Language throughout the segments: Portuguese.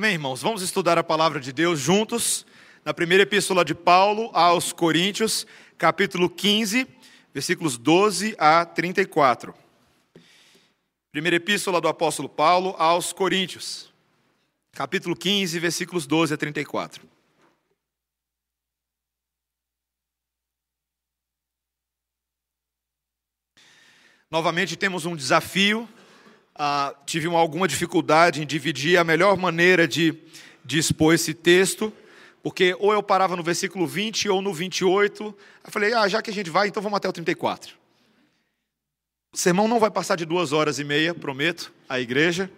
Amém, irmãos? Vamos estudar a palavra de Deus juntos, na primeira epístola de Paulo aos Coríntios, capítulo 15, versículos 12 a 34. Primeira epístola do apóstolo Paulo aos Coríntios, capítulo 15, versículos 12 a 34. Novamente temos um desafio ah, tive alguma dificuldade em dividir a melhor maneira de, de expor esse texto, porque ou eu parava no versículo 20 ou no 28. Eu falei, ah, já que a gente vai, então vamos até o 34. O sermão não vai passar de duas horas e meia, prometo, à igreja.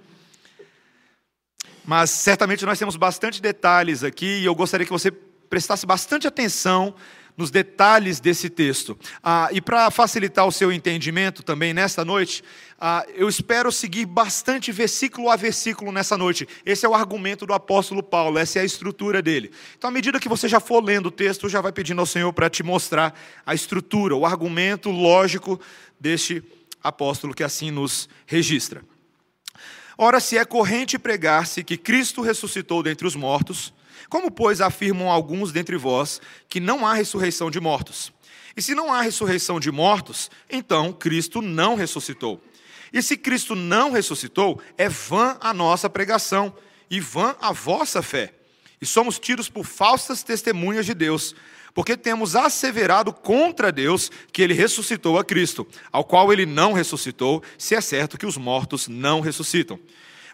Mas certamente nós temos bastante detalhes aqui e eu gostaria que você prestasse bastante atenção nos detalhes desse texto. Ah, e para facilitar o seu entendimento também nesta noite, ah, eu espero seguir bastante versículo a versículo nessa noite. Esse é o argumento do apóstolo Paulo, essa é a estrutura dele. Então, à medida que você já for lendo o texto, já vai pedindo ao Senhor para te mostrar a estrutura, o argumento lógico deste apóstolo que assim nos registra. Ora, se é corrente pregar-se que Cristo ressuscitou dentre os mortos, como, pois, afirmam alguns dentre vós que não há ressurreição de mortos? E se não há ressurreição de mortos, então Cristo não ressuscitou. E se Cristo não ressuscitou, é vã a nossa pregação e vã a vossa fé. E somos tidos por falsas testemunhas de Deus, porque temos asseverado contra Deus que ele ressuscitou a Cristo, ao qual ele não ressuscitou, se é certo que os mortos não ressuscitam.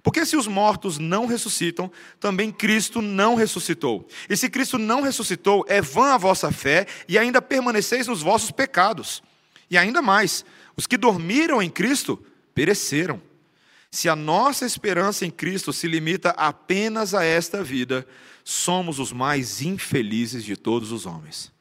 Porque se os mortos não ressuscitam, também Cristo não ressuscitou. E se Cristo não ressuscitou, é vã a vossa fé e ainda permaneceis nos vossos pecados. E ainda mais, os que dormiram em Cristo pereceram. Se a nossa esperança em Cristo se limita apenas a esta vida, somos os mais infelizes de todos os homens.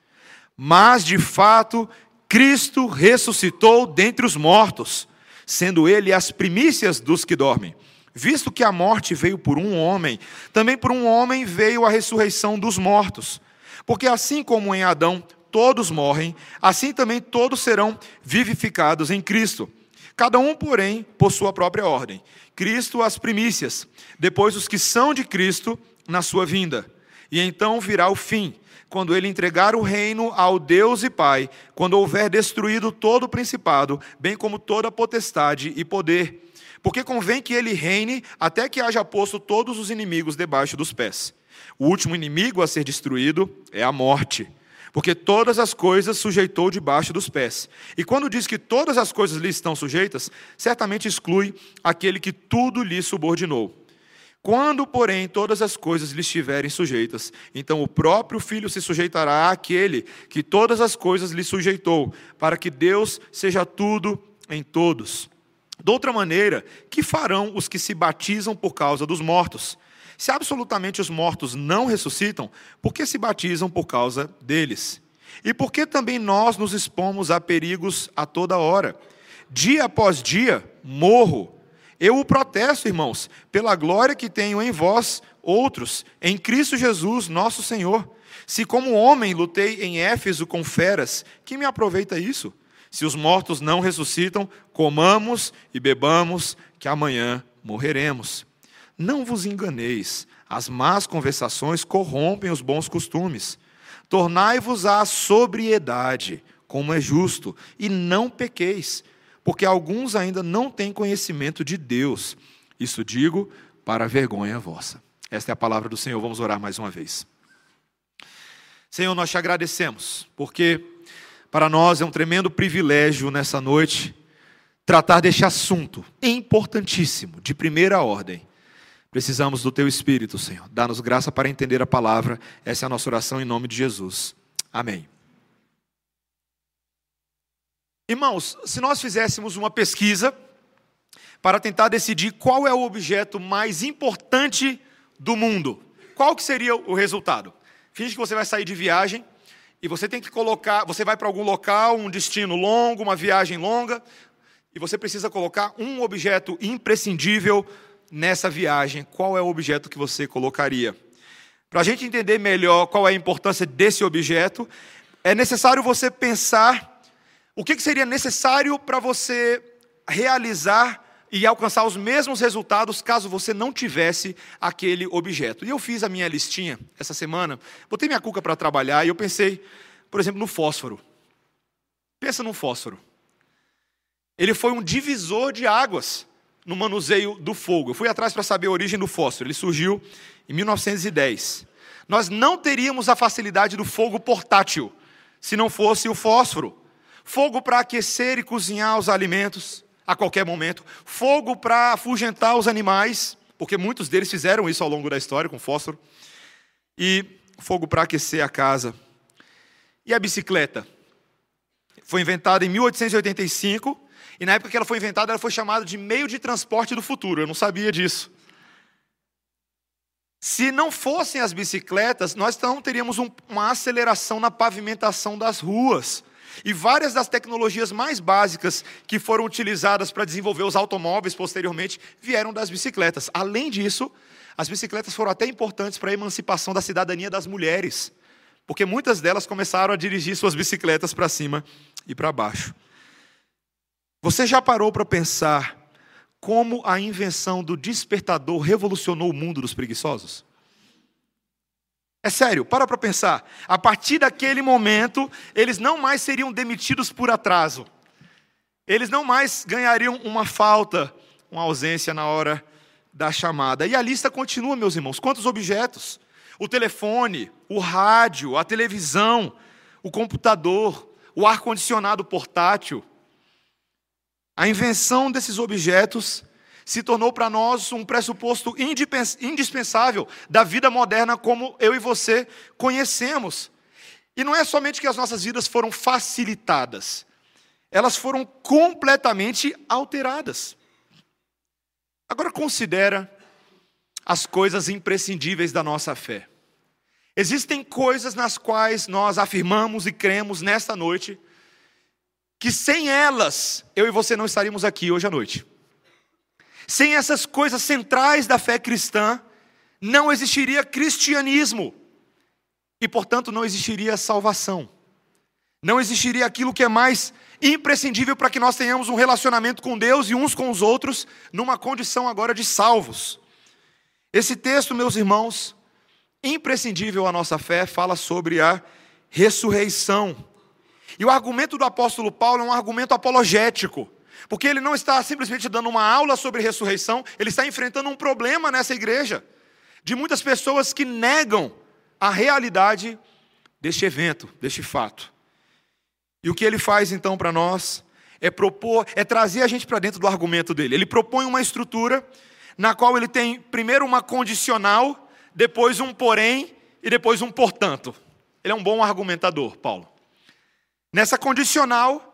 Mas, de fato, Cristo ressuscitou dentre os mortos, sendo ele as primícias dos que dormem. Visto que a morte veio por um homem, também por um homem veio a ressurreição dos mortos. Porque assim como em Adão todos morrem, assim também todos serão vivificados em Cristo. Cada um, porém, por sua própria ordem. Cristo as primícias, depois os que são de Cristo na sua vinda. E então virá o fim, quando ele entregar o reino ao Deus e Pai, quando houver destruído todo o principado, bem como toda potestade e poder porque convém que ele reine até que haja posto todos os inimigos debaixo dos pés. O último inimigo a ser destruído é a morte, porque todas as coisas sujeitou debaixo dos pés. E quando diz que todas as coisas lhe estão sujeitas, certamente exclui aquele que tudo lhe subordinou. Quando, porém, todas as coisas lhe estiverem sujeitas, então o próprio Filho se sujeitará àquele que todas as coisas lhe sujeitou, para que Deus seja tudo em todos. De outra maneira, que farão os que se batizam por causa dos mortos? Se absolutamente os mortos não ressuscitam, por que se batizam por causa deles? E por que também nós nos expomos a perigos a toda hora? Dia após dia, morro. Eu o protesto, irmãos, pela glória que tenho em vós, outros, em Cristo Jesus, nosso Senhor. Se como homem lutei em Éfeso com feras, que me aproveita isso? Se os mortos não ressuscitam, comamos e bebamos, que amanhã morreremos. Não vos enganeis, as más conversações corrompem os bons costumes. Tornai-vos à sobriedade, como é justo, e não pequeis, porque alguns ainda não têm conhecimento de Deus. Isso digo para a vergonha vossa. Esta é a palavra do Senhor. Vamos orar mais uma vez. Senhor, nós te agradecemos, porque para nós é um tremendo privilégio nessa noite tratar deste assunto importantíssimo, de primeira ordem. Precisamos do Teu Espírito, Senhor. Dá-nos graça para entender a palavra. Essa é a nossa oração em nome de Jesus. Amém. Irmãos, se nós fizéssemos uma pesquisa para tentar decidir qual é o objeto mais importante do mundo, qual que seria o resultado? Finge que você vai sair de viagem e você tem que colocar, você vai para algum local, um destino longo, uma viagem longa, e você precisa colocar um objeto imprescindível nessa viagem. Qual é o objeto que você colocaria? Para a gente entender melhor qual é a importância desse objeto, é necessário você pensar o que seria necessário para você realizar e alcançar os mesmos resultados caso você não tivesse aquele objeto. E eu fiz a minha listinha essa semana, botei minha cuca para trabalhar e eu pensei, por exemplo, no fósforo. Pensa no fósforo. Ele foi um divisor de águas no manuseio do fogo. Eu fui atrás para saber a origem do fósforo. Ele surgiu em 1910. Nós não teríamos a facilidade do fogo portátil se não fosse o fósforo. Fogo para aquecer e cozinhar os alimentos a qualquer momento, fogo para afugentar os animais, porque muitos deles fizeram isso ao longo da história com fósforo, e fogo para aquecer a casa. E a bicicleta? Foi inventada em 1885, e na época que ela foi inventada, ela foi chamada de meio de transporte do futuro. Eu não sabia disso. Se não fossem as bicicletas, nós não teríamos um, uma aceleração na pavimentação das ruas. E várias das tecnologias mais básicas que foram utilizadas para desenvolver os automóveis posteriormente vieram das bicicletas. Além disso, as bicicletas foram até importantes para a emancipação da cidadania das mulheres, porque muitas delas começaram a dirigir suas bicicletas para cima e para baixo. Você já parou para pensar como a invenção do despertador revolucionou o mundo dos preguiçosos? É sério, para para pensar. A partir daquele momento, eles não mais seriam demitidos por atraso. Eles não mais ganhariam uma falta, uma ausência na hora da chamada. E a lista continua, meus irmãos. Quantos objetos? O telefone, o rádio, a televisão, o computador, o ar-condicionado portátil. A invenção desses objetos se tornou para nós um pressuposto indispensável da vida moderna como eu e você conhecemos. E não é somente que as nossas vidas foram facilitadas, elas foram completamente alteradas. Agora considera as coisas imprescindíveis da nossa fé. Existem coisas nas quais nós afirmamos e cremos nesta noite que sem elas eu e você não estaríamos aqui hoje à noite. Sem essas coisas centrais da fé cristã, não existiria cristianismo. E, portanto, não existiria salvação. Não existiria aquilo que é mais imprescindível para que nós tenhamos um relacionamento com Deus e uns com os outros, numa condição agora de salvos. Esse texto, meus irmãos, imprescindível à nossa fé, fala sobre a ressurreição. E o argumento do apóstolo Paulo é um argumento apologético. Porque ele não está simplesmente dando uma aula sobre ressurreição, ele está enfrentando um problema nessa igreja, de muitas pessoas que negam a realidade deste evento, deste fato. E o que ele faz então para nós é propor, é trazer a gente para dentro do argumento dele. Ele propõe uma estrutura na qual ele tem primeiro uma condicional, depois um porém e depois um portanto. Ele é um bom argumentador, Paulo. Nessa condicional,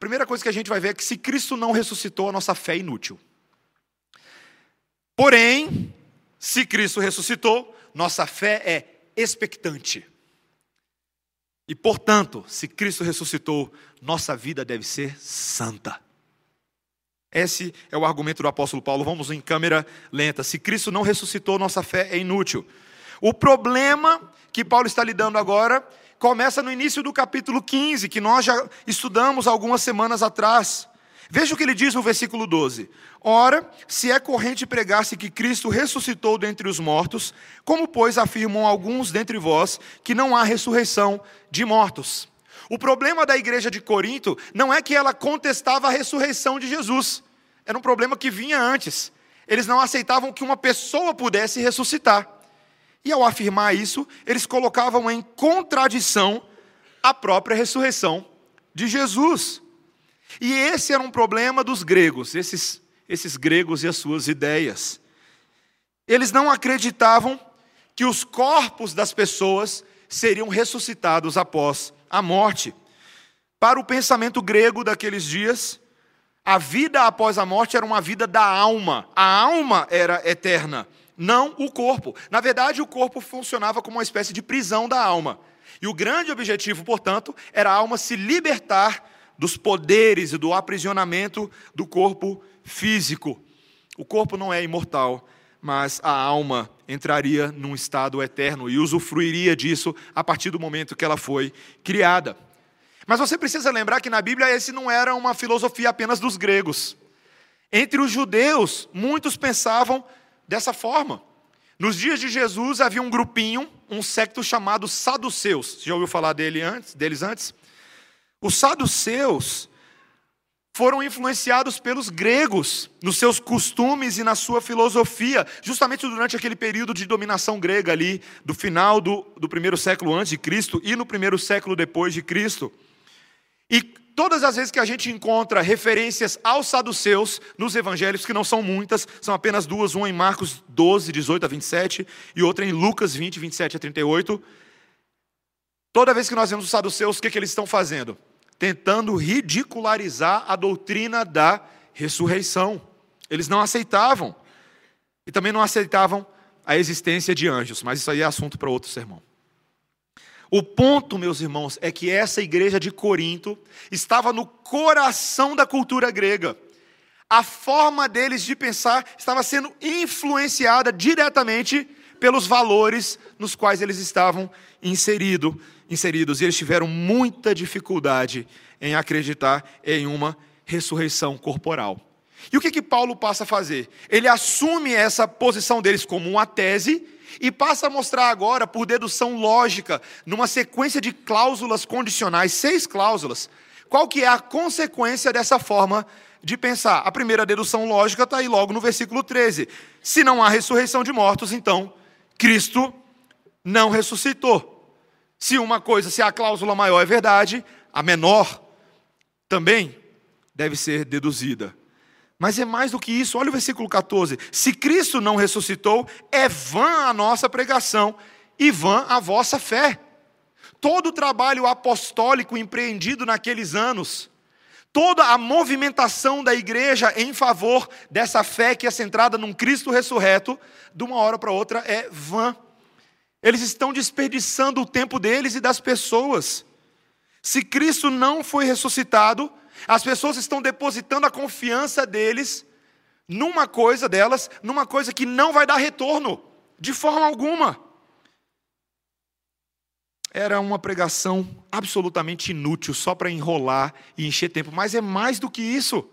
primeira coisa que a gente vai ver é que se Cristo não ressuscitou, a nossa fé é inútil. Porém, se Cristo ressuscitou, nossa fé é expectante. E, portanto, se Cristo ressuscitou, nossa vida deve ser santa. Esse é o argumento do apóstolo Paulo. Vamos em câmera lenta. Se Cristo não ressuscitou, nossa fé é inútil. O problema que Paulo está lidando agora começa no início do capítulo 15, que nós já estudamos algumas semanas atrás. Veja o que ele diz no versículo 12: Ora, se é corrente pregar-se que Cristo ressuscitou dentre os mortos, como, pois, afirmam alguns dentre vós que não há ressurreição de mortos? O problema da igreja de Corinto não é que ela contestava a ressurreição de Jesus, era um problema que vinha antes. Eles não aceitavam que uma pessoa pudesse ressuscitar. E ao afirmar isso, eles colocavam em contradição a própria ressurreição de Jesus. E esse era um problema dos gregos, esses, esses gregos e as suas ideias. Eles não acreditavam que os corpos das pessoas seriam ressuscitados após a morte. Para o pensamento grego daqueles dias, a vida após a morte era uma vida da alma. A alma era eterna não o corpo. Na verdade, o corpo funcionava como uma espécie de prisão da alma. E o grande objetivo, portanto, era a alma se libertar dos poderes e do aprisionamento do corpo físico. O corpo não é imortal, mas a alma entraria num estado eterno e usufruiria disso a partir do momento que ela foi criada. Mas você precisa lembrar que na Bíblia esse não era uma filosofia apenas dos gregos. Entre os judeus, muitos pensavam dessa forma. Nos dias de Jesus havia um grupinho, um secto chamado saduceus. Você já ouviu falar dele antes, deles antes? Os saduceus foram influenciados pelos gregos, nos seus costumes e na sua filosofia, justamente durante aquele período de dominação grega ali, do final do, do primeiro século antes de Cristo e no primeiro século depois de Cristo. E todas as vezes que a gente encontra referências aos saduceus nos evangelhos, que não são muitas, são apenas duas, uma em Marcos 12, 18 a 27, e outra em Lucas 20, 27 a 38. Toda vez que nós vemos os saduceus, o que, que eles estão fazendo? tentando ridicularizar a doutrina da ressurreição. Eles não aceitavam. E também não aceitavam a existência de anjos, mas isso aí é assunto para outro sermão. O ponto, meus irmãos, é que essa igreja de Corinto estava no coração da cultura grega. A forma deles de pensar estava sendo influenciada diretamente pelos valores nos quais eles estavam inserido, inseridos. E eles tiveram muita dificuldade em acreditar em uma ressurreição corporal. E o que, que Paulo passa a fazer? Ele assume essa posição deles como uma tese e passa a mostrar agora, por dedução lógica, numa sequência de cláusulas condicionais, seis cláusulas, qual que é a consequência dessa forma de pensar. A primeira dedução lógica está aí logo no versículo 13. Se não há ressurreição de mortos, então Cristo não ressuscitou. Se uma coisa, se a cláusula maior é verdade, a menor também deve ser deduzida. Mas é mais do que isso, olha o versículo 14. Se Cristo não ressuscitou, é vã a nossa pregação e vã a vossa fé. Todo o trabalho apostólico empreendido naqueles anos, toda a movimentação da igreja em favor dessa fé que é centrada num Cristo ressurreto, de uma hora para outra é vã. Eles estão desperdiçando o tempo deles e das pessoas. Se Cristo não foi ressuscitado, as pessoas estão depositando a confiança deles numa coisa delas, numa coisa que não vai dar retorno, de forma alguma. Era uma pregação absolutamente inútil, só para enrolar e encher tempo, mas é mais do que isso.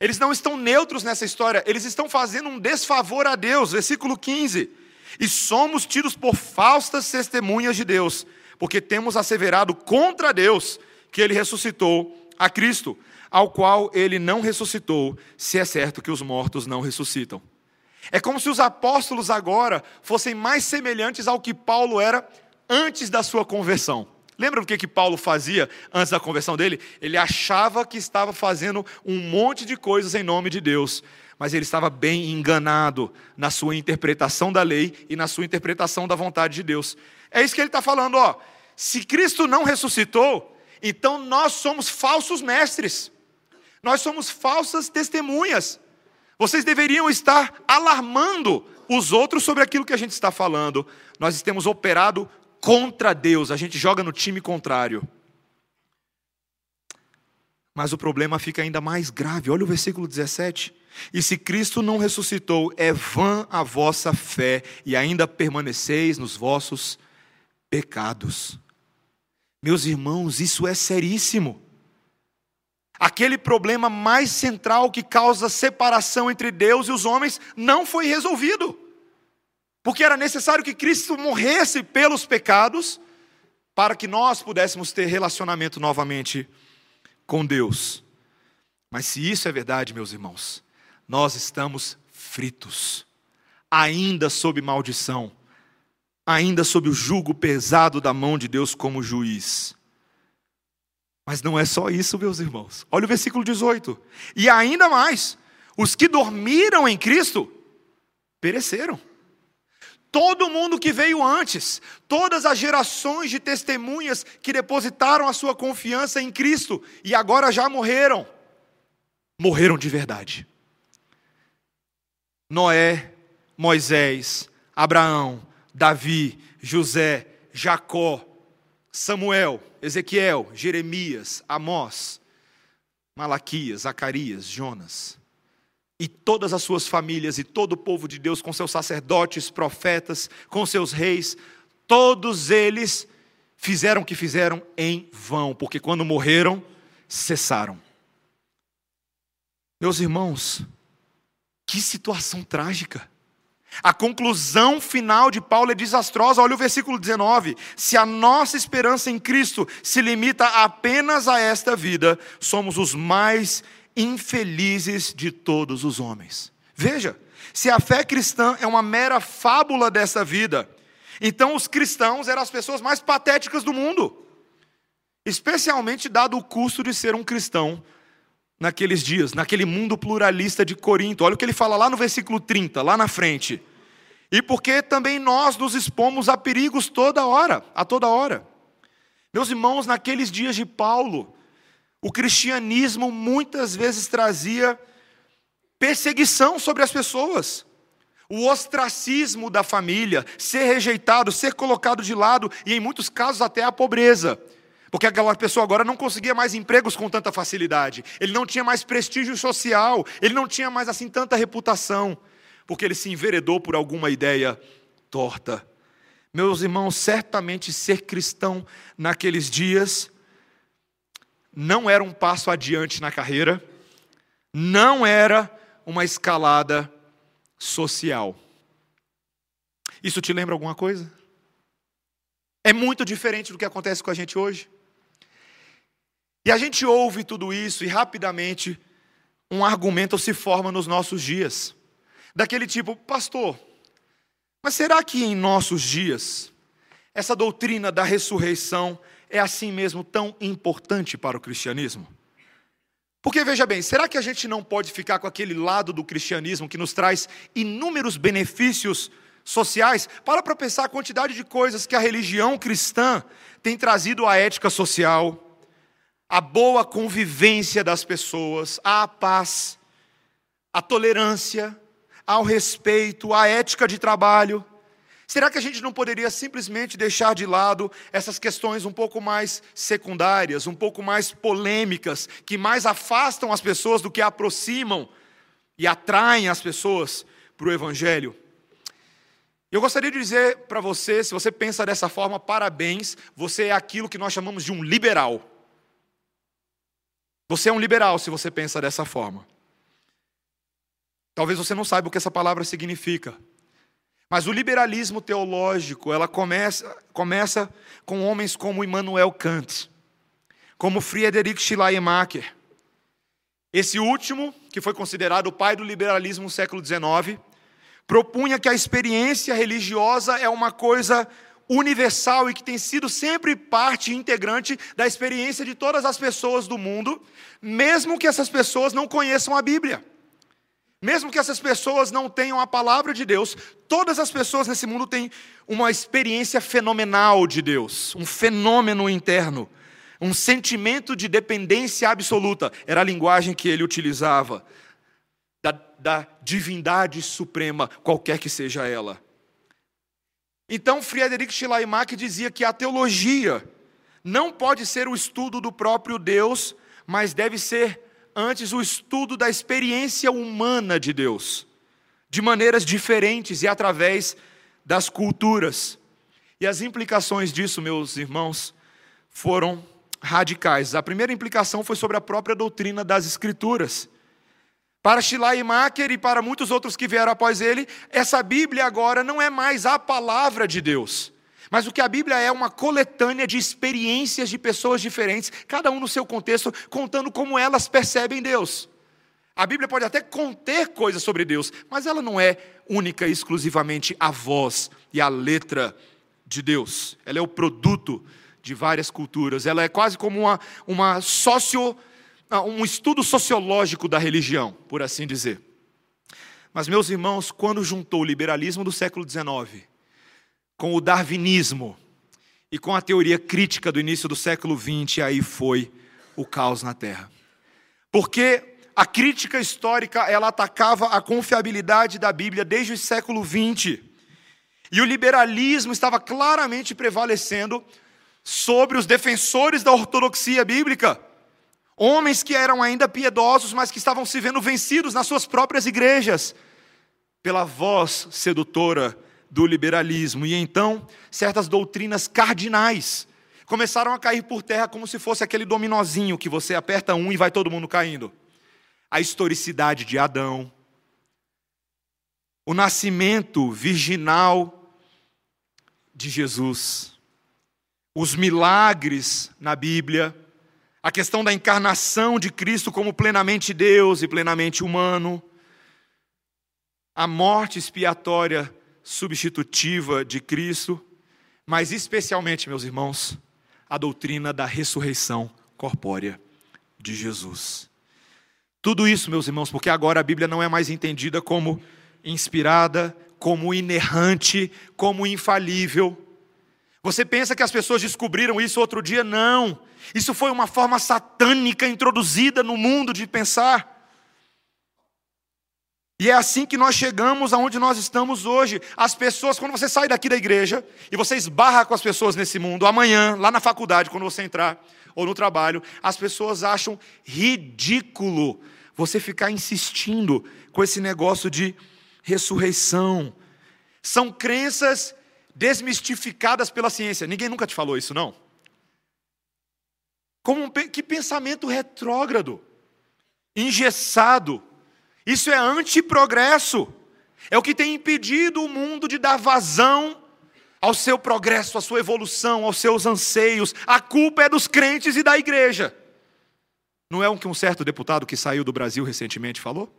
Eles não estão neutros nessa história, eles estão fazendo um desfavor a Deus. Versículo 15. E somos tidos por falsas testemunhas de Deus, porque temos asseverado contra Deus que ele ressuscitou a Cristo, ao qual ele não ressuscitou, se é certo que os mortos não ressuscitam. É como se os apóstolos agora fossem mais semelhantes ao que Paulo era antes da sua conversão. Lembra do que, que Paulo fazia antes da conversão dele? Ele achava que estava fazendo um monte de coisas em nome de Deus, mas ele estava bem enganado na sua interpretação da lei e na sua interpretação da vontade de Deus. É isso que ele está falando, ó. Se Cristo não ressuscitou, então nós somos falsos mestres, nós somos falsas testemunhas. Vocês deveriam estar alarmando os outros sobre aquilo que a gente está falando. Nós temos operado contra Deus, a gente joga no time contrário. Mas o problema fica ainda mais grave. Olha o versículo 17. E se Cristo não ressuscitou, é vã a vossa fé, e ainda permaneceis nos vossos pecados. Meus irmãos, isso é seríssimo. Aquele problema mais central que causa separação entre Deus e os homens não foi resolvido porque era necessário que Cristo morresse pelos pecados, para que nós pudéssemos ter relacionamento novamente com Deus. Mas se isso é verdade, meus irmãos, nós estamos fritos, ainda sob maldição, ainda sob o jugo pesado da mão de Deus como juiz. Mas não é só isso, meus irmãos. Olha o versículo 18. E ainda mais, os que dormiram em Cristo pereceram. Todo mundo que veio antes, todas as gerações de testemunhas que depositaram a sua confiança em Cristo e agora já morreram, morreram de verdade. Noé, Moisés, Abraão, Davi, José, Jacó, Samuel, Ezequiel, Jeremias, Amós, Malaquias, Zacarias, Jonas e todas as suas famílias e todo o povo de Deus, com seus sacerdotes, profetas, com seus reis, todos eles fizeram o que fizeram em vão, porque quando morreram, cessaram. Meus irmãos, Que situação trágica. A conclusão final de Paulo é desastrosa. Olha o versículo 19. Se a nossa esperança em Cristo se limita apenas a esta vida, somos os mais infelizes de todos os homens. Veja, se a fé cristã é uma mera fábula dessa vida, então os cristãos eram as pessoas mais patéticas do mundo. Especialmente dado o custo de ser um cristão naqueles dias, naquele mundo pluralista de Corinto. Olha o que ele fala lá no versículo 30, lá na frente. E porque também nós nos expomos a perigos toda hora, a toda hora. Meus irmãos, naqueles dias de Paulo, o cristianismo muitas vezes trazia perseguição sobre as pessoas. O ostracismo da família, ser rejeitado, ser colocado de lado e, em muitos casos, até a pobreza. Porque aquela pessoa agora não conseguia mais empregos com tanta facilidade. Ele não tinha mais prestígio social. Ele não tinha mais assim tanta reputação. Porque ele se enveredou por alguma ideia torta. Meus irmãos, certamente ser cristão naqueles dias não era um passo adiante na carreira, não era uma escalada social. Isso te lembra alguma coisa? É muito diferente do que acontece com a gente hoje. E a gente ouve tudo isso e rapidamente um argumento se forma nos nossos dias. Daquele tipo, pastor, mas será que em nossos dias essa doutrina da ressurreição é assim mesmo tão importante para o cristianismo? Porque veja bem, será que a gente não pode ficar com aquele lado do cristianismo que nos traz inúmeros benefícios sociais? Para para pensar a quantidade de coisas que a religião cristã tem trazido à ética social, a boa convivência das pessoas, a paz, a tolerância, ao respeito, a ética de trabalho. Será que a gente não poderia simplesmente deixar de lado essas questões um pouco mais secundárias, um pouco mais polêmicas, que mais afastam as pessoas do que aproximam e atraem as pessoas para o Evangelho? Eu gostaria de dizer para você, se você pensa dessa forma, parabéns, você é aquilo que nós chamamos de um liberal. Você é um liberal se você pensa dessa forma. Talvez você não saiba o que essa palavra significa. Mas o liberalismo teológico, ela começa, começa com homens como Immanuel Kant, como Friedrich Schleiermacher. Esse último, que foi considerado o pai do liberalismo no século XIX, propunha que a experiência religiosa é uma coisa universal e que tem sido sempre parte integrante da experiência de todas as pessoas do mundo, mesmo que essas pessoas não conheçam a Bíblia. Mesmo que essas pessoas não tenham a palavra de Deus, todas as pessoas nesse mundo têm uma experiência fenomenal de Deus, um fenômeno interno, um sentimento de dependência absoluta. Era a linguagem que ele utilizava, da, da divindade suprema, qualquer que seja ela. Então, Friedrich Schleiermacher dizia que a teologia não pode ser o estudo do próprio Deus, mas deve ser antes o estudo da experiência humana de Deus, de maneiras diferentes e através das culturas. E as implicações disso, meus irmãos, foram radicais. A primeira implicação foi sobre a própria doutrina das Escrituras. Para Schleiermacher e para muitos outros que vieram após ele, essa Bíblia agora não é mais a palavra de Deus. Mas o que a Bíblia é uma coletânea de experiências de pessoas diferentes, cada um no seu contexto, contando como elas percebem Deus. A Bíblia pode até conter coisas sobre Deus, mas ela não é única e exclusivamente a voz e a letra de Deus. Ela é o produto de várias culturas. Ela é quase como uma, uma socio um estudo sociológico da religião, por assim dizer. Mas, meus irmãos, quando juntou o liberalismo do século XIX com o darwinismo e com a teoria crítica do início do século XX, aí foi o caos na Terra. Porque a crítica histórica ela atacava a confiabilidade da Bíblia desde o século XX. E o liberalismo estava claramente prevalecendo sobre os defensores da ortodoxia bíblica. Homens que eram ainda piedosos, mas que estavam se vendo vencidos nas suas próprias igrejas pela voz sedutora do liberalismo. E então, certas doutrinas cardinais começaram a cair por terra como se fosse aquele dominozinho que você aperta um e vai todo mundo caindo. A historicidade de Adão, o nascimento virginal de Jesus, os milagres na Bíblia, a questão da encarnação de Cristo como plenamente Deus e plenamente humano, a morte expiatória substitutiva de Cristo, mas especialmente, meus irmãos, a doutrina da ressurreição corpórea de Jesus. Tudo isso, meus irmãos, porque agora a Bíblia não é mais entendida como inspirada, como inerrante, como infalível. Você pensa que as pessoas descobriram isso outro dia? Não. Isso foi uma forma satânica introduzida no mundo de pensar. E é assim que nós chegamos aonde nós estamos hoje. As pessoas, quando você sai daqui da igreja e você esbarra com as pessoas nesse mundo, amanhã, lá na faculdade, quando você entrar, ou no trabalho, as pessoas acham ridículo você ficar insistindo com esse negócio de ressurreição. São crenças desmistificadas pela ciência. Ninguém nunca te falou isso, não? Como um, que pensamento retrógrado, engessado. Isso é antiprogresso. É o que tem impedido o mundo de dar vazão ao seu progresso, à sua evolução, aos seus anseios. A culpa é dos crentes e da igreja. Não é o que um certo deputado que saiu do Brasil recentemente falou?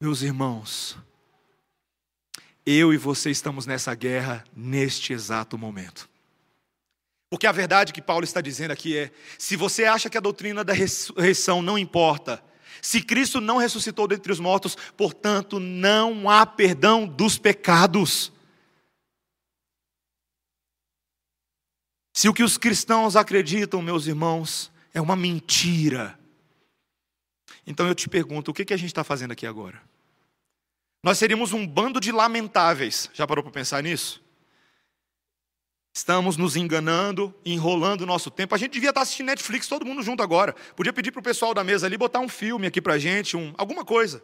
Meus irmãos, eu e você estamos nessa guerra neste exato momento. Porque a verdade que Paulo está dizendo aqui é: se você acha que a doutrina da ressurreição não importa, se Cristo não ressuscitou dentre os mortos, portanto, não há perdão dos pecados. Se o que os cristãos acreditam, meus irmãos, é uma mentira, então eu te pergunto: o que, a gente está fazendo aqui agora? Nós seríamos um bando de lamentáveis, já parou para pensar nisso? Estamos nos enganando, enrolando o nosso tempo. A gente devia estar assistindo Netflix todo mundo junto agora. Podia pedir para o pessoal da mesa ali botar um filme aqui para a gente, um, alguma coisa.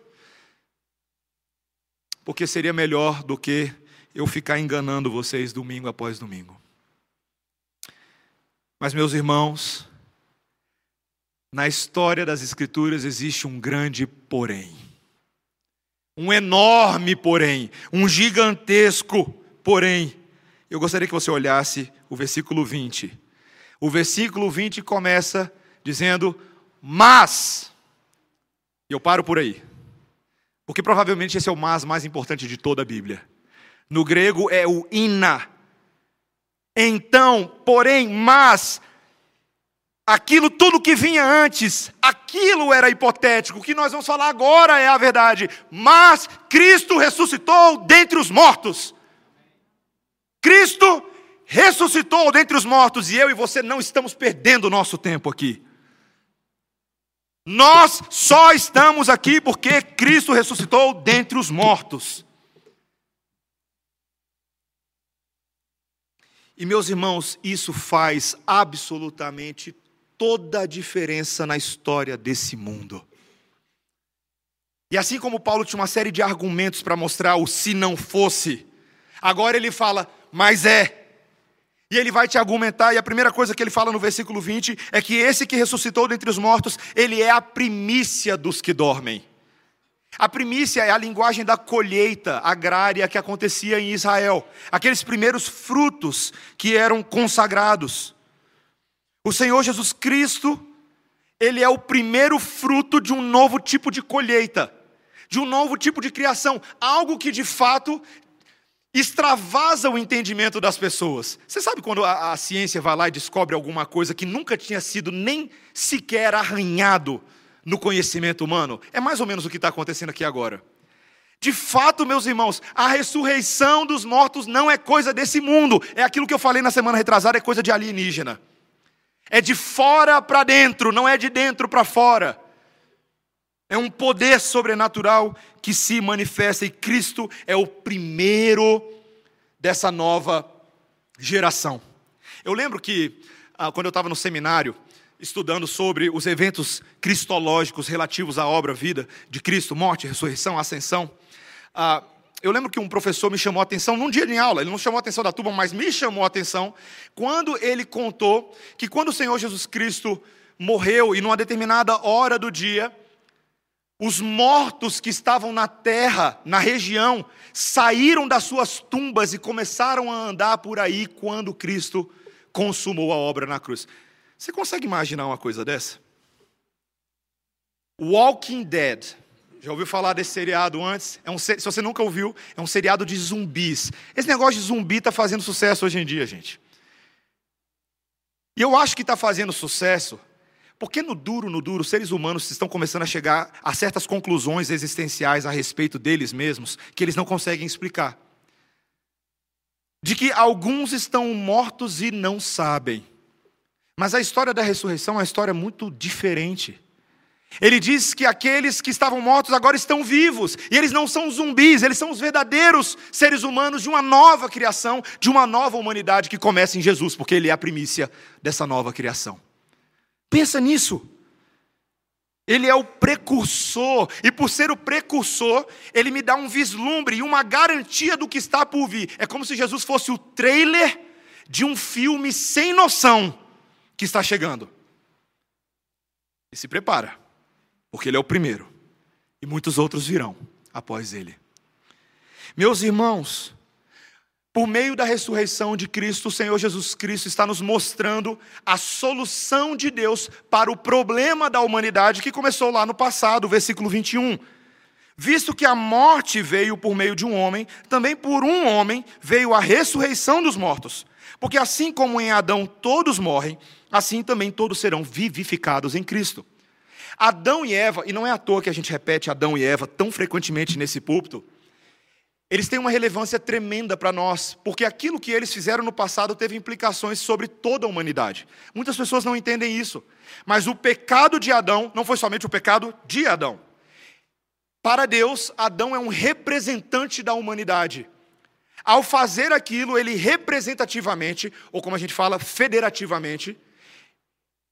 Porque seria melhor do que eu ficar enganando vocês domingo após domingo. Mas, meus irmãos, na história das Escrituras existe um grande porém. Um enorme porém. Um gigantesco porém. Eu gostaria que você olhasse o versículo 20. O versículo 20 começa dizendo: Mas. E eu paro por aí. Porque provavelmente esse é o mas mais importante de toda a Bíblia. No grego é o ina então, porém, mas, aquilo tudo que vinha antes, aquilo era hipotético. O que nós vamos falar agora é a verdade. Mas Cristo ressuscitou dentre os mortos. Cristo ressuscitou dentre os mortos e eu e você não estamos perdendo o nosso tempo aqui. Nós só estamos aqui porque Cristo ressuscitou dentre os mortos. E meus irmãos, isso faz absolutamente toda a diferença na história desse mundo. E assim como Paulo tinha uma série de argumentos para mostrar o se não fosse, agora ele fala, mas é. E ele vai te argumentar, e a primeira coisa que ele fala no versículo 20 é que esse que ressuscitou dentre os mortos, ele é a primícia dos que dormem. A primícia é a linguagem da colheita agrária que acontecia em Israel, aqueles primeiros frutos que eram consagrados. O Senhor Jesus Cristo, ele é o primeiro fruto de um novo tipo de colheita, de um novo tipo de criação, algo que de fato extravasa o entendimento das pessoas. Você sabe quando a, a ciência vai lá e descobre alguma coisa que nunca tinha sido nem sequer arranhado no conhecimento humano. É mais ou menos o que está acontecendo aqui agora. De fato, meus irmãos, a ressurreição dos mortos não é coisa desse mundo. É aquilo que eu falei na semana retrasada, é coisa de alienígena. É de fora para dentro, não é de dentro para fora. É um poder sobrenatural que se manifesta e Cristo é o primeiro dessa nova geração. Eu lembro que, ah, quando eu estava no seminário, estudando sobre os eventos cristológicos relativos à obra, vida de Cristo, morte, ressurreição, ascensão. Eu lembro que um professor me chamou a atenção num dia de aula, ele não chamou a atenção da turma, mas me chamou a atenção, quando ele contou que quando o Senhor Jesus Cristo morreu e numa determinada hora do dia, Os mortos que estavam na terra, na região, saíram das suas tumbas e começaram a andar por aí quando Cristo consumou a obra na cruz. Você consegue imaginar uma coisa dessa? Walking Dead. Já ouviu falar desse seriado antes? É um, se você nunca ouviu, é um seriado de zumbis. Esse negócio de zumbi está fazendo sucesso hoje em dia, gente. E eu acho que está fazendo sucesso porque no duro, no duro, seres humanos estão começando a chegar a certas conclusões existenciais a respeito deles mesmos que eles não conseguem explicar. De que alguns estão mortos e não sabem. Mas a história da ressurreição é uma história muito diferente. Ele diz que aqueles que estavam mortos agora estão vivos, e eles não são zumbis, eles são os verdadeiros seres humanos de uma nova criação, de uma nova humanidade que começa em Jesus, porque Ele é a primícia dessa nova criação. Pensa nisso. Ele é o precursor, e por ser o precursor, ele me dá um vislumbre e uma garantia do que está por vir. É como se Jesus fosse o trailer de um filme sem noção que está chegando. E se prepara, porque ele é o primeiro, e muitos outros virão após ele. Meus irmãos, por meio da ressurreição de Cristo, o Senhor Jesus Cristo está nos mostrando a solução de Deus para o problema da humanidade que começou lá no passado, versículo 21. Visto que a morte veio por meio de um homem, também por um homem veio a ressurreição dos mortos. Porque assim como em Adão todos morrem, assim também todos serão vivificados em Cristo. Adão e Eva, e não é à toa que a gente repete Adão e Eva tão frequentemente nesse púlpito, eles têm uma relevância tremenda para nós, porque aquilo que eles fizeram no passado teve implicações sobre toda a humanidade. Muitas pessoas não entendem isso, mas o pecado de Adão não foi somente o pecado de Adão. Para Deus, Adão é um representante da humanidade. Ao fazer aquilo, ele representativamente, ou como a gente fala, federativamente,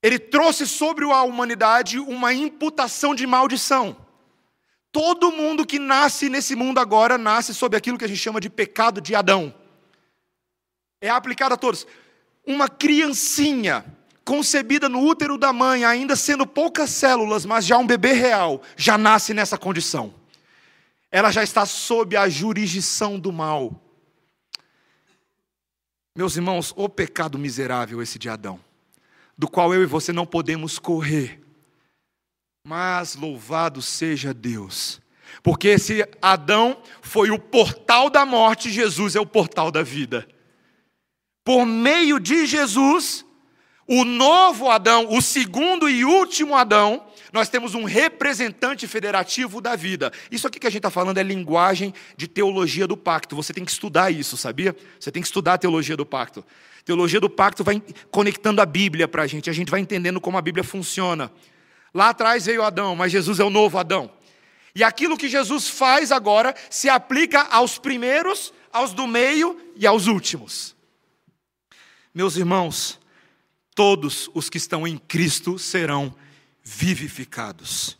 ele trouxe sobre a humanidade uma imputação de maldição. Todo mundo que nasce nesse mundo agora nasce sob aquilo que a gente chama de pecado de Adão. É aplicado a todos. Uma criancinha concebida no útero da mãe, ainda sendo poucas células, mas já um bebê real, já nasce nessa condição. Ela já está sob a jurisdição do mal. Meus irmãos, o pecado miserável esse de Adão, do qual eu e você não podemos correr. Mas louvado seja Deus, porque se Adão foi o portal da morte, Jesus é o portal da vida. Por meio de Jesus, o novo Adão, o segundo e último Adão, nós temos um representante federativo da vida. Isso aqui que a gente está falando é linguagem de teologia do pacto. Você tem que estudar isso, sabia? Você tem que estudar a teologia do pacto. Teologia do pacto vai conectando a Bíblia para a gente, a gente vai entendendo como a Bíblia funciona. Lá atrás veio Adão, mas Jesus é o novo Adão. E aquilo que Jesus faz agora se aplica aos primeiros, aos do meio e aos últimos. Meus irmãos, todos os que estão em Cristo serão vivificados.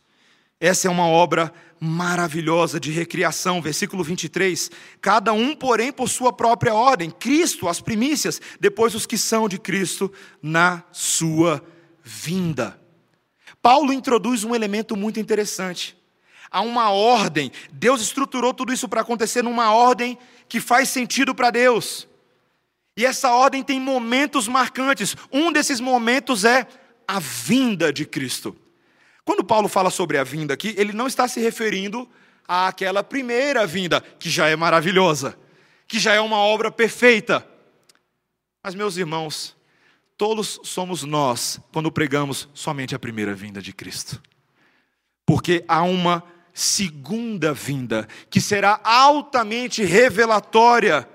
Essa é uma obra maravilhosa de recriação, versículo 23. Cada um, porém, por sua própria ordem. Cristo, as primícias, depois os que são de Cristo na sua vinda. Paulo introduz um elemento muito interessante. Há uma ordem. Deus estruturou tudo isso para acontecer numa ordem que faz sentido para Deus. E essa ordem tem momentos marcantes. Um desses momentos é a vinda de Cristo. Quando Paulo fala sobre a vinda aqui, ele não está se referindo àquela primeira vinda, que já é maravilhosa, que já é uma obra perfeita. Mas, meus irmãos, tolos somos nós quando pregamos somente a primeira vinda de Cristo. Porque há uma segunda vinda que será altamente revelatória.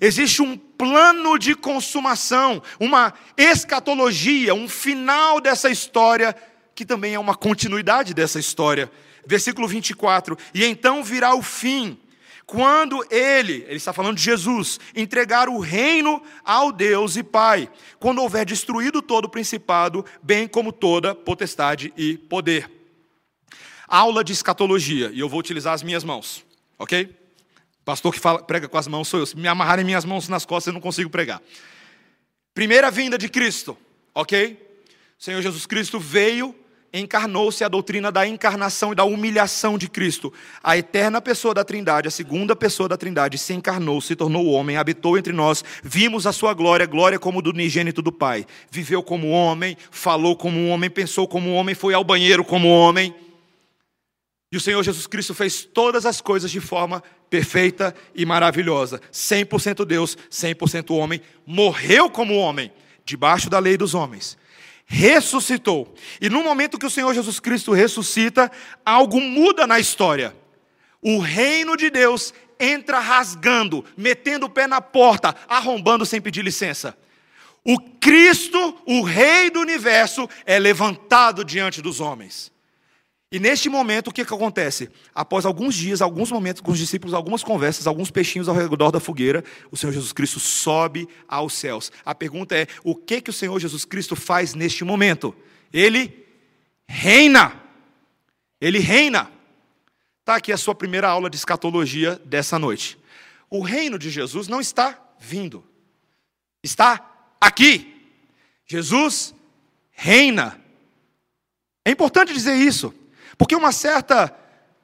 Existe um plano de consumação, uma escatologia, um final dessa história que também é uma continuidade dessa história. Versículo 24: E então virá o fim quando ele, ele está falando de Jesus, entregar o reino ao Deus e Pai, quando houver destruído todo o principado, bem como toda potestade e poder. Aula de escatologia, e eu vou utilizar as minhas mãos, ok? Pastor que fala, prega com as mãos sou eu. Se me amarrarem minhas mãos nas costas, eu não consigo pregar. Primeira vinda de Cristo, ok? Senhor Jesus Cristo veio encarnou-se a doutrina da encarnação e da humilhação de Cristo. A eterna pessoa da Trindade, a segunda pessoa da Trindade, se encarnou, se tornou homem, habitou entre nós, vimos a sua glória, glória como do unigênito do Pai. Viveu como homem, falou como homem, pensou como homem, foi ao banheiro como homem. E o Senhor Jesus Cristo fez todas as coisas de forma perfeita e maravilhosa. 100% Deus, 100% homem, morreu como homem, debaixo da lei dos homens ressuscitou. E no momento que o Senhor Jesus Cristo ressuscita, algo muda na história. O reino de Deus entra rasgando, metendo o pé na porta, arrombando sem pedir licença. O Cristo, o Rei do universo, é levantado diante dos homens. E neste momento, o que, que acontece? Após alguns dias, alguns momentos com os discípulos, algumas conversas, alguns peixinhos ao redor da fogueira, o Senhor Jesus Cristo sobe aos céus. A pergunta é: o que, que o Senhor Jesus Cristo faz neste momento? Ele reina. Ele reina. Está aqui a sua primeira aula de escatologia dessa noite. O reino de Jesus não está vindo, está aqui. Jesus reina. É importante dizer isso. Porque uma certa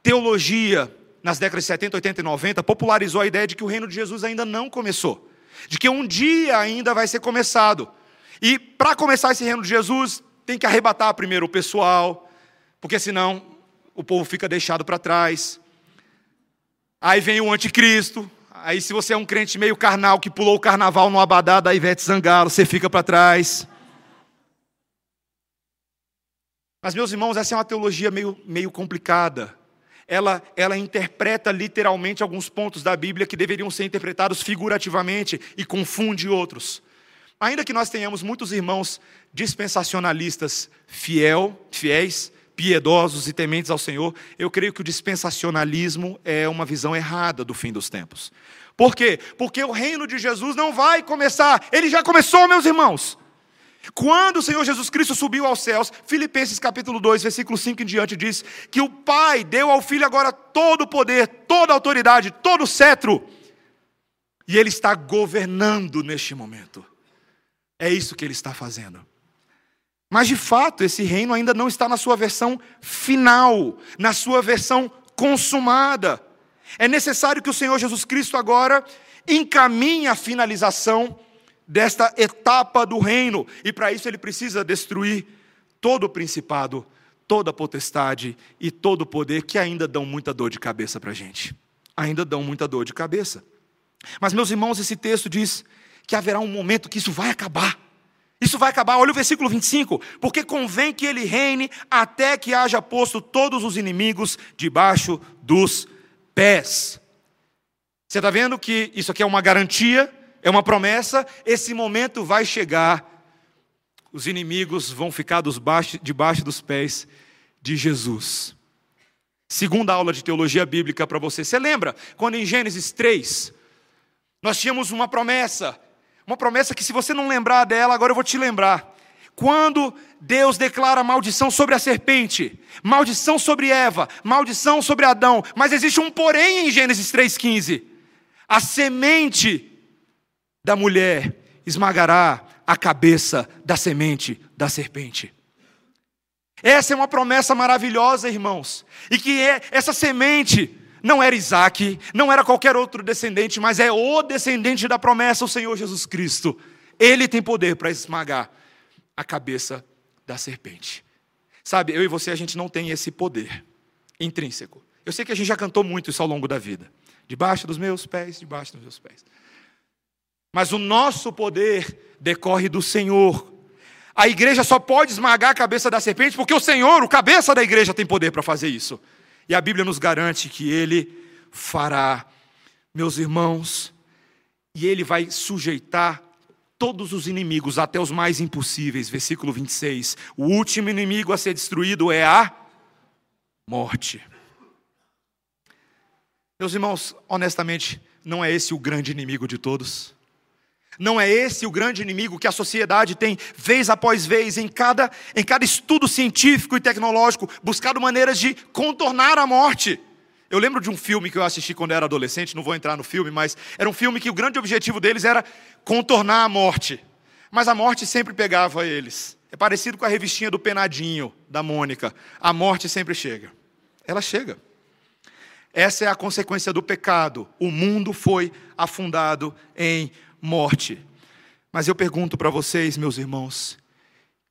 teologia nas décadas de 70, 80 e 90 popularizou a ideia de que o reino de Jesus ainda não começou, de que um dia ainda vai ser começado. E para começar esse reino de Jesus, tem que arrebatar primeiro o pessoal, porque senão o povo fica deixado para trás. Aí vem o anticristo. Aí, se você é um crente meio carnal que pulou o carnaval no abadá da Ivete Zangalo, você fica para trás. Mas, meus irmãos, essa é uma teologia meio, meio complicada. Ela, ela interpreta literalmente alguns pontos da Bíblia que deveriam ser interpretados figurativamente e confunde outros. Ainda que nós tenhamos muitos irmãos dispensacionalistas fiel, fiéis, piedosos e tementes ao Senhor, eu creio que o dispensacionalismo é uma visão errada do fim dos tempos. Por quê? Porque o reino de Jesus não vai começar, ele já começou, meus irmãos. Quando o Senhor Jesus Cristo subiu aos céus, Filipenses capítulo 2, versículo 5 em diante diz que o Pai deu ao Filho agora todo o poder, toda a autoridade, todo o cetro. E ele está governando neste momento. É isso que ele está fazendo. Mas de fato, esse reino ainda não está na sua versão final, na sua versão consumada. É necessário que o Senhor Jesus Cristo agora encaminhe a finalização desta etapa do reino, e para isso ele precisa destruir todo o principado, toda a potestade e todo o poder que ainda dão muita dor de cabeça para a gente. Ainda dão muita dor de cabeça. Mas, meus irmãos, esse texto diz que haverá um momento que isso vai acabar. Isso vai acabar, olha o versículo 25: porque convém que ele reine até que haja posto todos os inimigos debaixo dos pés. Você está vendo que isso aqui é uma garantia é uma promessa, esse momento vai chegar, os inimigos vão ficar debaixo dos pés de Jesus. Segunda aula de teologia bíblica para você. Você lembra quando em Gênesis 3 nós tínhamos uma promessa, uma promessa que se você não lembrar dela, agora eu vou te lembrar. Quando Deus declara maldição sobre a serpente, maldição sobre Eva, maldição sobre Adão, mas existe um porém em Gênesis 3,15. A semente da mulher esmagará a cabeça da semente da serpente. Essa é uma promessa maravilhosa, irmãos. E que é essa semente não era Isaac, não era qualquer outro descendente, mas é o descendente da promessa, o Senhor Jesus Cristo. Ele tem poder para esmagar a cabeça da serpente. Sabe, eu e você, a gente não tem esse poder intrínseco. Eu sei que a gente já cantou muito isso ao longo da vida. Debaixo dos meus pés, debaixo dos meus pés. Mas o nosso poder decorre do Senhor. A igreja só pode esmagar a cabeça da serpente porque o Senhor, o cabeça da igreja, tem poder para fazer isso. E a Bíblia nos garante que Ele fará, meus irmãos, e Ele vai sujeitar todos os inimigos, até os mais impossíveis. Versículo 26. O último inimigo a ser destruído é a morte. Meus irmãos, honestamente, não é esse o grande inimigo de todos? Não é esse o grande inimigo que a sociedade tem, vez após vez, em cada, em cada estudo científico e tecnológico, buscado maneiras de contornar a morte. Eu lembro de um filme que eu assisti quando eu era adolescente, não vou entrar no filme, mas era um filme que o grande objetivo deles era contornar a morte. Mas a morte sempre pegava eles. É parecido com a revistinha do Penadinho, da Mônica. A morte sempre chega. Ela chega. Essa é a consequência do pecado. O mundo foi afundado em morte. Mas eu pergunto para vocês, meus irmãos,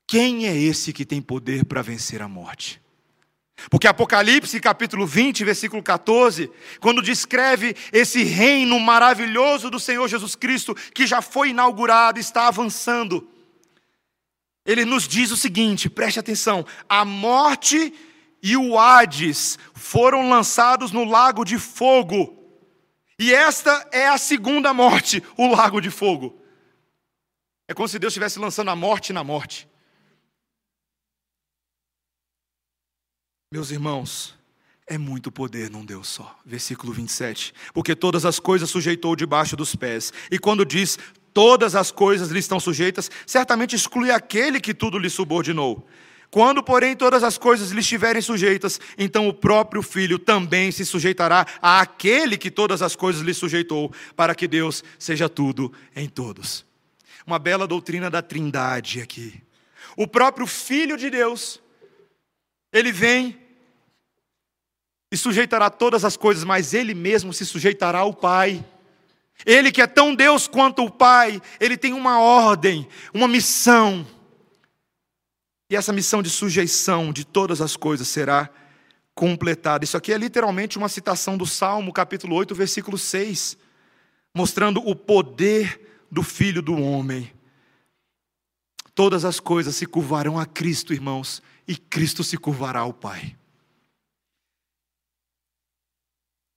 quem é esse que tem poder para vencer a morte? Porque Apocalipse, capítulo 20, versículo 14, quando descreve esse reino maravilhoso do Senhor Jesus Cristo, que já foi inaugurado, está avançando, ele nos diz o seguinte: preste atenção, a morte e o Hades foram lançados no lago de fogo, e esta é a segunda morte, o lago de fogo. É como se Deus estivesse lançando a morte na morte. Meus irmãos, é muito poder num Deus só. Versículo 27. Porque todas as coisas sujeitou debaixo dos pés. E quando diz todas as coisas lhe estão sujeitas, certamente exclui aquele que tudo lhe subordinou. Quando, porém, todas as coisas lhe estiverem sujeitas, então o próprio Filho também se sujeitará àquele que todas as coisas lhe sujeitou, para que Deus seja tudo em todos. Uma bela doutrina da Trindade aqui. O próprio Filho de Deus, ele vem e sujeitará todas as coisas, mas ele mesmo se sujeitará ao Pai. Ele que é tão Deus quanto o Pai, ele tem uma ordem, uma missão. E essa missão de sujeição de todas as coisas será completada. Isso aqui é literalmente uma citação do Salmo, capítulo 8, versículo 6, mostrando o poder do Filho do homem. Todas as coisas se curvarão a Cristo, irmãos, e Cristo se curvará ao Pai.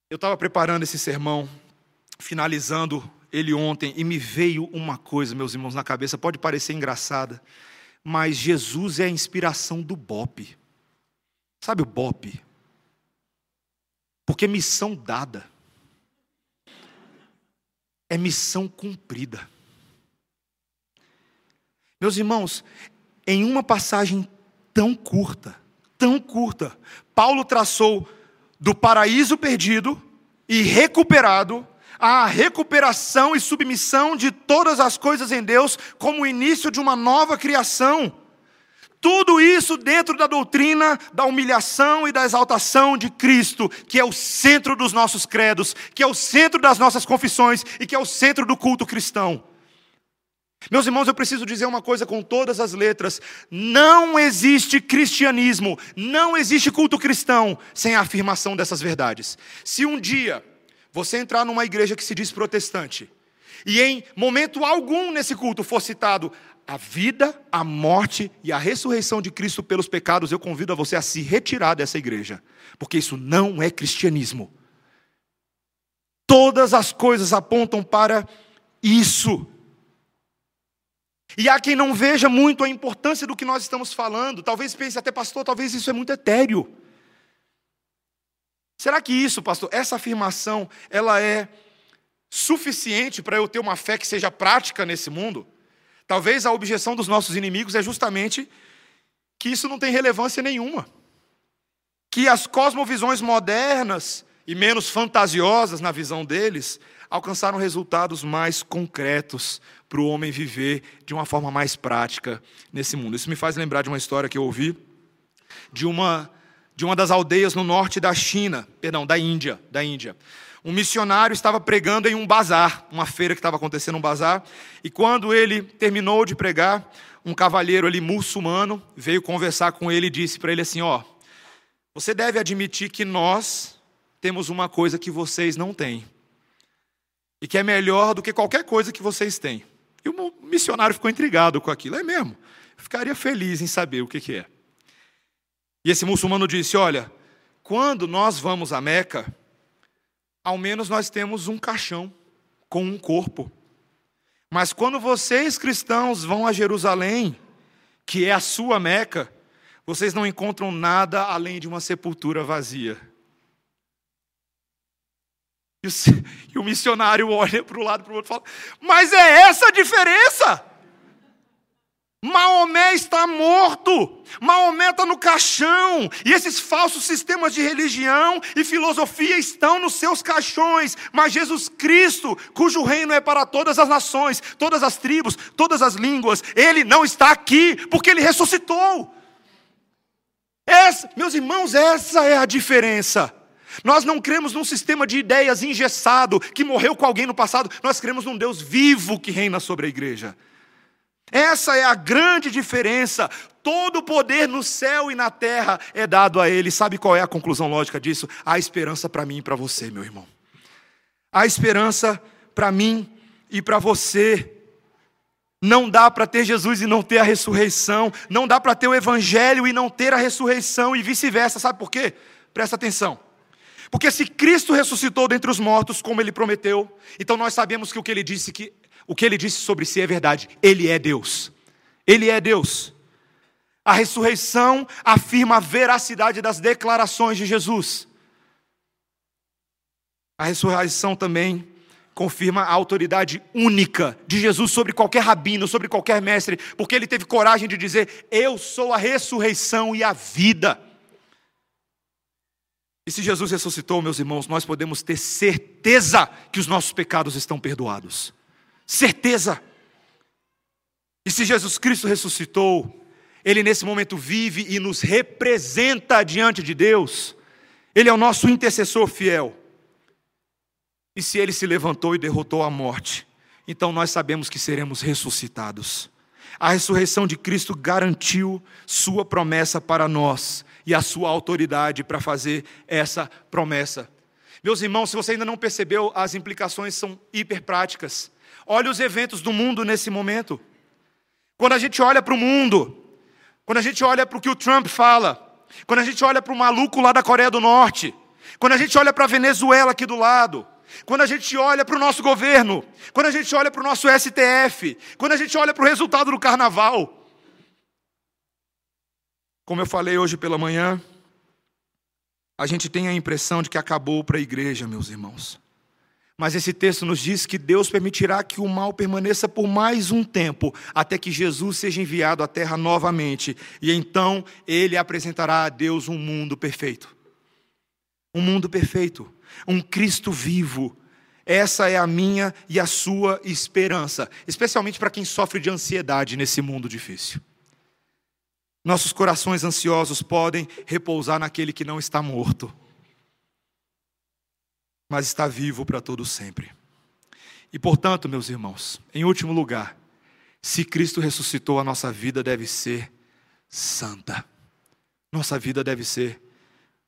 Eu estava preparando esse sermão, finalizando ele ontem, e me veio uma coisa, meus irmãos, na cabeça, pode parecer engraçada, mas Jesus é a inspiração do BOP. Sabe o BOP? Porque missão dada é missão cumprida. Meus irmãos, em uma passagem tão curta, tão curta, Paulo traçou do paraíso perdido e recuperado, a recuperação e submissão de todas as coisas em Deus, como o início de uma nova criação. Tudo isso dentro da doutrina da humilhação e da exaltação de Cristo, que é o centro dos nossos credos, que é o centro das nossas confissões e que é o centro do culto cristão. Meus irmãos, eu preciso dizer uma coisa com todas as letras: não existe cristianismo, não existe culto cristão sem a afirmação dessas verdades. Se um dia você entrar numa igreja que se diz protestante, e em momento algum nesse culto for citado a vida, a morte e a ressurreição de Cristo pelos pecados, eu convido a você a se retirar dessa igreja, porque isso não é cristianismo. Todas as coisas apontam para isso. E há quem não veja muito a importância do que nós estamos falando. Talvez pense até, pastor, talvez isso é muito etéreo. Será que isso, pastor, essa afirmação, ela é suficiente para eu ter uma fé que seja prática nesse mundo? Talvez a objeção dos nossos inimigos é justamente que isso não tem relevância nenhuma. Que as cosmovisões modernas e menos fantasiosas na visão deles alcançaram resultados mais concretos para o homem viver de uma forma mais prática nesse mundo. Isso me faz lembrar de uma história que eu ouvi de uma de uma das aldeias no norte da China, perdão, da Índia, da Índia. Um missionário estava pregando em um bazar, uma feira que estava acontecendo um bazar, e quando ele terminou de pregar, um cavalheiro ali muçulmano veio conversar com ele e disse para ele assim: "Ó, você deve admitir que nós temos uma coisa que vocês não têm e que é melhor do que qualquer coisa que vocês têm. E o missionário ficou intrigado com aquilo. É mesmo? Eu ficaria feliz em saber o que, que é. E esse muçulmano disse: Olha, quando nós vamos a Meca, ao menos nós temos um caixão com um corpo. Mas quando vocês cristãos vão a Jerusalém, que é a sua Meca, vocês não encontram nada além de uma sepultura vazia. E o, missionário olha para o lado para o outro e fala: Mas é essa a diferença? Maomé está morto, Maomé está no caixão, e esses falsos sistemas de religião e filosofia estão nos seus caixões, mas Jesus Cristo, cujo reino é para todas as nações, todas as tribos, todas as línguas, ele não está aqui, porque ele ressuscitou. Essa, meus irmãos, essa é a diferença. Nós não cremos num sistema de ideias engessado que morreu com alguém no passado, nós cremos num Deus vivo que reina sobre a igreja. Essa é a grande diferença. Todo o poder no céu e na terra é dado a Ele. Sabe qual é a conclusão lógica disso? Há esperança para mim e para você, meu irmão. Há esperança para mim e para você. Não dá para ter Jesus e não ter a ressurreição. Não dá para ter o Evangelho e não ter a ressurreição e vice-versa. Sabe por quê? Presta atenção. Porque se Cristo ressuscitou dentre os mortos, como ele prometeu, então nós sabemos que o que ele disse que o que ele disse sobre si é verdade. Ele é Deus. Ele é Deus. A ressurreição afirma a veracidade das declarações de Jesus. A ressurreição também confirma a autoridade única de Jesus sobre qualquer rabino, sobre qualquer mestre, porque ele teve coragem de dizer: Eu sou a ressurreição e a vida. E se Jesus ressuscitou, meus irmãos, nós podemos ter certeza que os nossos pecados estão perdoados certeza. E se Jesus Cristo ressuscitou, Ele nesse momento vive e nos representa diante de Deus, Ele é o nosso intercessor fiel. E se Ele se levantou e derrotou a morte, então nós sabemos que seremos ressuscitados. A ressurreição de Cristo garantiu Sua promessa para nós e a Sua autoridade para fazer essa promessa. Meus irmãos, se você ainda não percebeu, as implicações são hiper práticas. Olha os eventos do mundo nesse momento. Quando a gente olha para o mundo, quando a gente olha para o que o Trump fala, quando a gente olha para o maluco lá da Coreia do Norte, quando a gente olha para a Venezuela aqui do lado, quando a gente olha para o nosso governo, quando a gente olha para o nosso STF, quando a gente olha para o resultado do carnaval. Como eu falei hoje pela manhã, a gente tem a impressão de que acabou para a igreja, meus irmãos. Mas esse texto nos diz que Deus permitirá que o mal permaneça por mais um tempo, até que Jesus seja enviado à terra novamente, e então ele apresentará a Deus um mundo perfeito. Um mundo perfeito, um Cristo vivo. Essa é a minha e a sua esperança, especialmente para quem sofre de ansiedade nesse mundo difícil. Nossos corações ansiosos podem repousar naquele que não está morto mas está vivo para todo sempre. E portanto, meus irmãos, em último lugar, se Cristo ressuscitou, a nossa vida deve ser santa. Nossa vida deve ser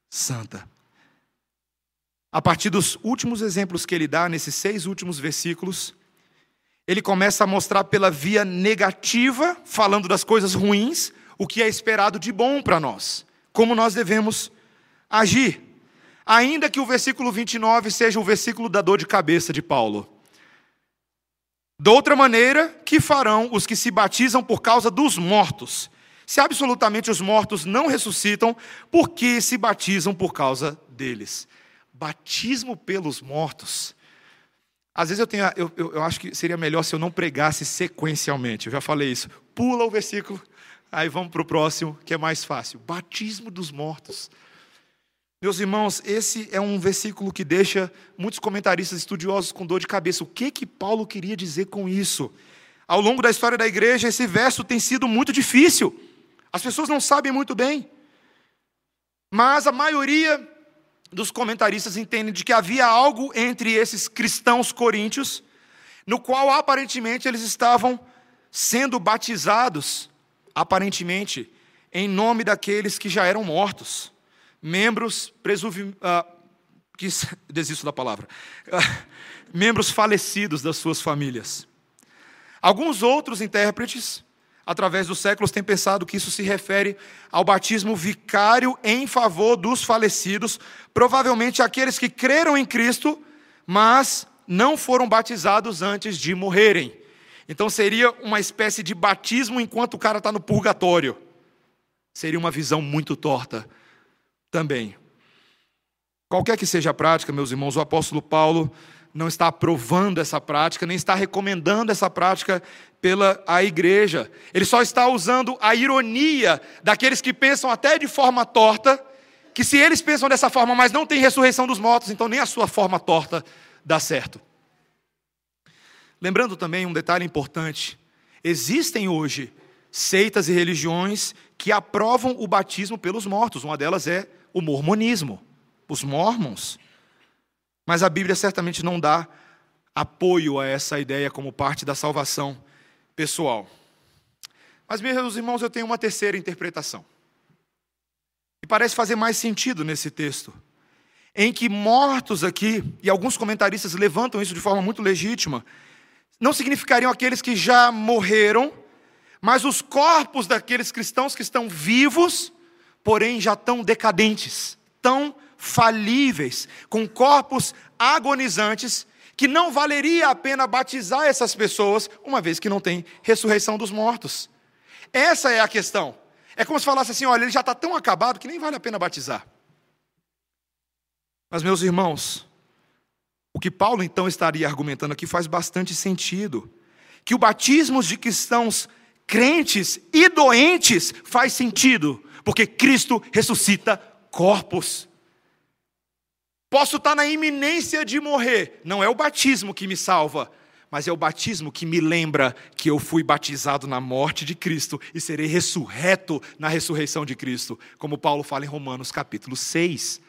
santa. A partir dos últimos exemplos que ele dá, nesses seis últimos versículos, ele começa a mostrar pela via negativa, falando das coisas ruins, o que é esperado de bom para nós, como nós devemos agir ainda que o versículo 29 seja o versículo da dor de cabeça de Paulo. De outra maneira, que farão os que se batizam por causa dos mortos? Se absolutamente os mortos não ressuscitam, por que se batizam por causa deles? Batismo pelos mortos. Às vezes eu, tenho, eu, eu, eu acho que seria melhor se eu não pregasse sequencialmente. Eu já falei isso. Pula o versículo, aí vamos para o próximo, que é mais fácil. Batismo dos mortos. Meus irmãos, esse é um versículo que deixa muitos comentaristas estudiosos com dor de cabeça. O que que Paulo queria dizer com isso? Ao longo da história da igreja, esse verso tem sido muito difícil. As pessoas não sabem muito bem. Mas a maioria dos comentaristas entende de que havia algo entre esses cristãos coríntios, no qual aparentemente eles estavam sendo batizados, aparentemente, em nome daqueles que já eram mortos membros presumim, ah, desisto da palavra, ah, membros falecidos das suas famílias. Alguns outros intérpretes, através dos séculos, têm pensado que isso se refere ao batismo vicário em favor dos falecidos, provavelmente aqueles que creram em Cristo, mas não foram batizados antes de morrerem. Então seria uma espécie de batismo enquanto o cara está no purgatório. Seria uma visão muito torta também. Qualquer que seja a prática, meus irmãos, o apóstolo Paulo não está aprovando essa prática, nem está recomendando essa prática pela a igreja. Ele só está usando a ironia daqueles que pensam até de forma torta, que se eles pensam dessa forma, mas não tem ressurreição dos mortos, então nem a sua forma torta dá certo. Lembrando também um detalhe importante: existem hoje seitas e religiões que aprovam o batismo pelos mortos. Uma delas é o mormonismo, os mormons. Mas a Bíblia certamente não dá apoio a essa ideia como parte da salvação pessoal. Mas, meus irmãos, eu tenho uma terceira interpretação. E parece fazer mais sentido nesse texto. Em que mortos aqui, e alguns comentaristas levantam isso de forma muito legítima, não significariam aqueles que já morreram, mas os corpos daqueles cristãos que estão vivos, porém já tão decadentes, tão falíveis, com corpos agonizantes, que não valeria a pena batizar essas pessoas, uma vez que não tem ressurreição dos mortos. Essa é a questão. É como se falasse assim: olha, ele já está tão acabado que nem vale a pena batizar. Mas, meus irmãos, o que Paulo então estaria argumentando aqui faz bastante sentido. Que o batismo de cristãos crentes e doentes faz sentido, porque Cristo ressuscita corpos. Posso estar na iminência de morrer, não é o batismo que me salva, mas é o batismo que me lembra que eu fui batizado na morte de Cristo e serei ressurreto na ressurreição de Cristo, como Paulo fala em Romanos capítulo 6.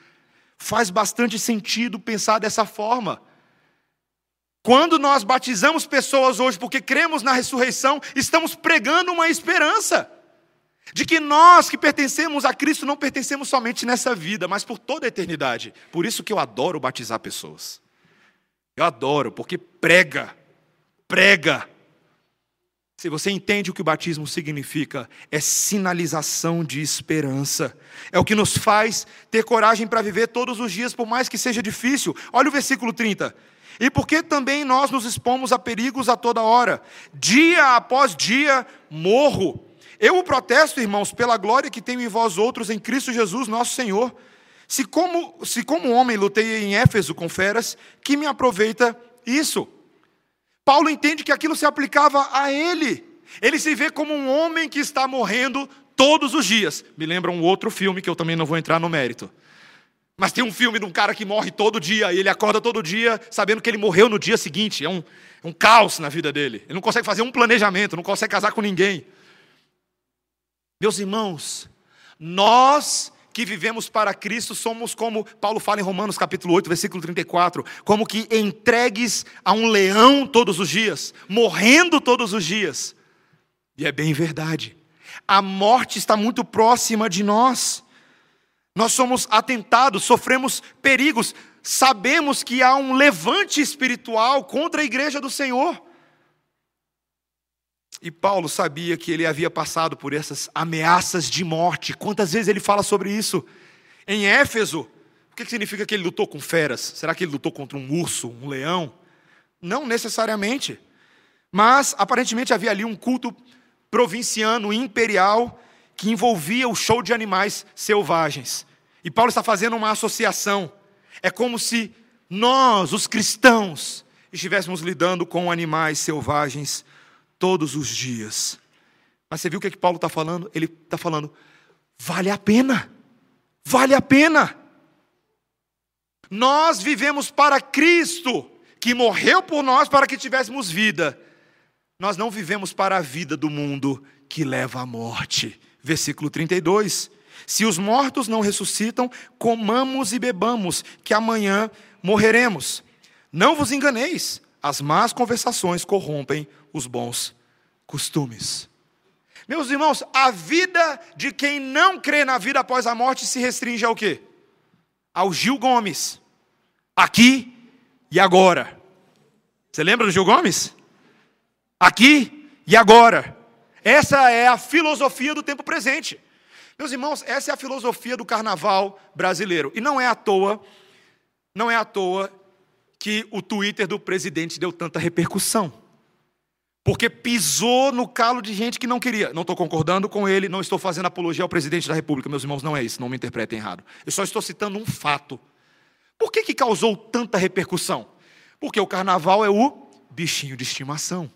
Faz bastante sentido pensar dessa forma. Quando nós batizamos pessoas hoje porque cremos na ressurreição, estamos pregando uma esperança de que nós que pertencemos a Cristo não pertencemos somente nessa vida, mas por toda a eternidade. Por isso que eu adoro batizar pessoas. Eu adoro, porque prega, prega. Se você entende o que o batismo significa, é sinalização de esperança. É o que nos faz ter coragem para viver todos os dias, por mais que seja difícil. Olha o versículo 30. E porque também nós nos expomos a perigos a toda hora, dia após dia morro eu o protesto, irmãos, pela glória que tenho em vós outros em Cristo Jesus, nosso Senhor. Se como, se como homem lutei em Éfeso com feras, que me aproveita isso? Paulo entende que aquilo se aplicava a ele. Ele se vê como um homem que está morrendo todos os dias. Me lembra um outro filme que eu também não vou entrar no mérito. Mas tem um filme de um cara que morre todo dia e ele acorda todo dia sabendo que ele morreu no dia seguinte. É um, é um caos na vida dele. Ele não consegue fazer um planejamento, não consegue casar com ninguém. Meus irmãos, nós que vivemos para Cristo somos como Paulo fala em Romanos capítulo 8, versículo 34, como que entregues a um leão todos os dias, morrendo todos os dias. E é bem verdade. A morte está muito próxima de nós. Nós somos atentados, sofremos perigos, sabemos que há um levante espiritual contra a igreja do Senhor. E Paulo sabia que ele havia passado por essas ameaças de morte. Quantas vezes ele fala sobre isso? Em Éfeso, o que significa que ele lutou com feras? Será que ele lutou contra um urso, um leão? Não necessariamente. Mas aparentemente havia ali um culto provinciano, imperial, que envolvia o show de animais selvagens. E Paulo está fazendo uma associação. É como se nós, os cristãos, estivéssemos lidando com animais selvagens todos os dias. Mas você viu o que, é que Paulo está falando? Ele está falando, vale a pena, vale a pena. Nós vivemos para Cristo, que morreu por nós para que tivéssemos vida. Nós não vivemos para a vida do mundo que leva à morte. Versículo 32. Se os mortos não ressuscitam, comamos e bebamos, que amanhã morreremos. Não vos enganeis, as más conversações corrompem os bons costumes. Meus irmãos, a vida de quem não crê na vida após a morte se restringe ao quê? Ao Gil Gomes. Aqui e agora. Você lembra do Gil Gomes? Aqui e agora. Essa é a filosofia do tempo presente. Meus irmãos, essa é a filosofia do carnaval brasileiro. E não é à toa, não é à toa que o Twitter do presidente deu tanta repercussão. Porque pisou no calo de gente que não queria. Não estou concordando com ele, não estou fazendo apologia ao presidente da República, meus irmãos, não é isso, não me interpretem errado. Eu só estou citando um fato. Por que, que causou tanta repercussão? Porque o carnaval é o bichinho de estimação.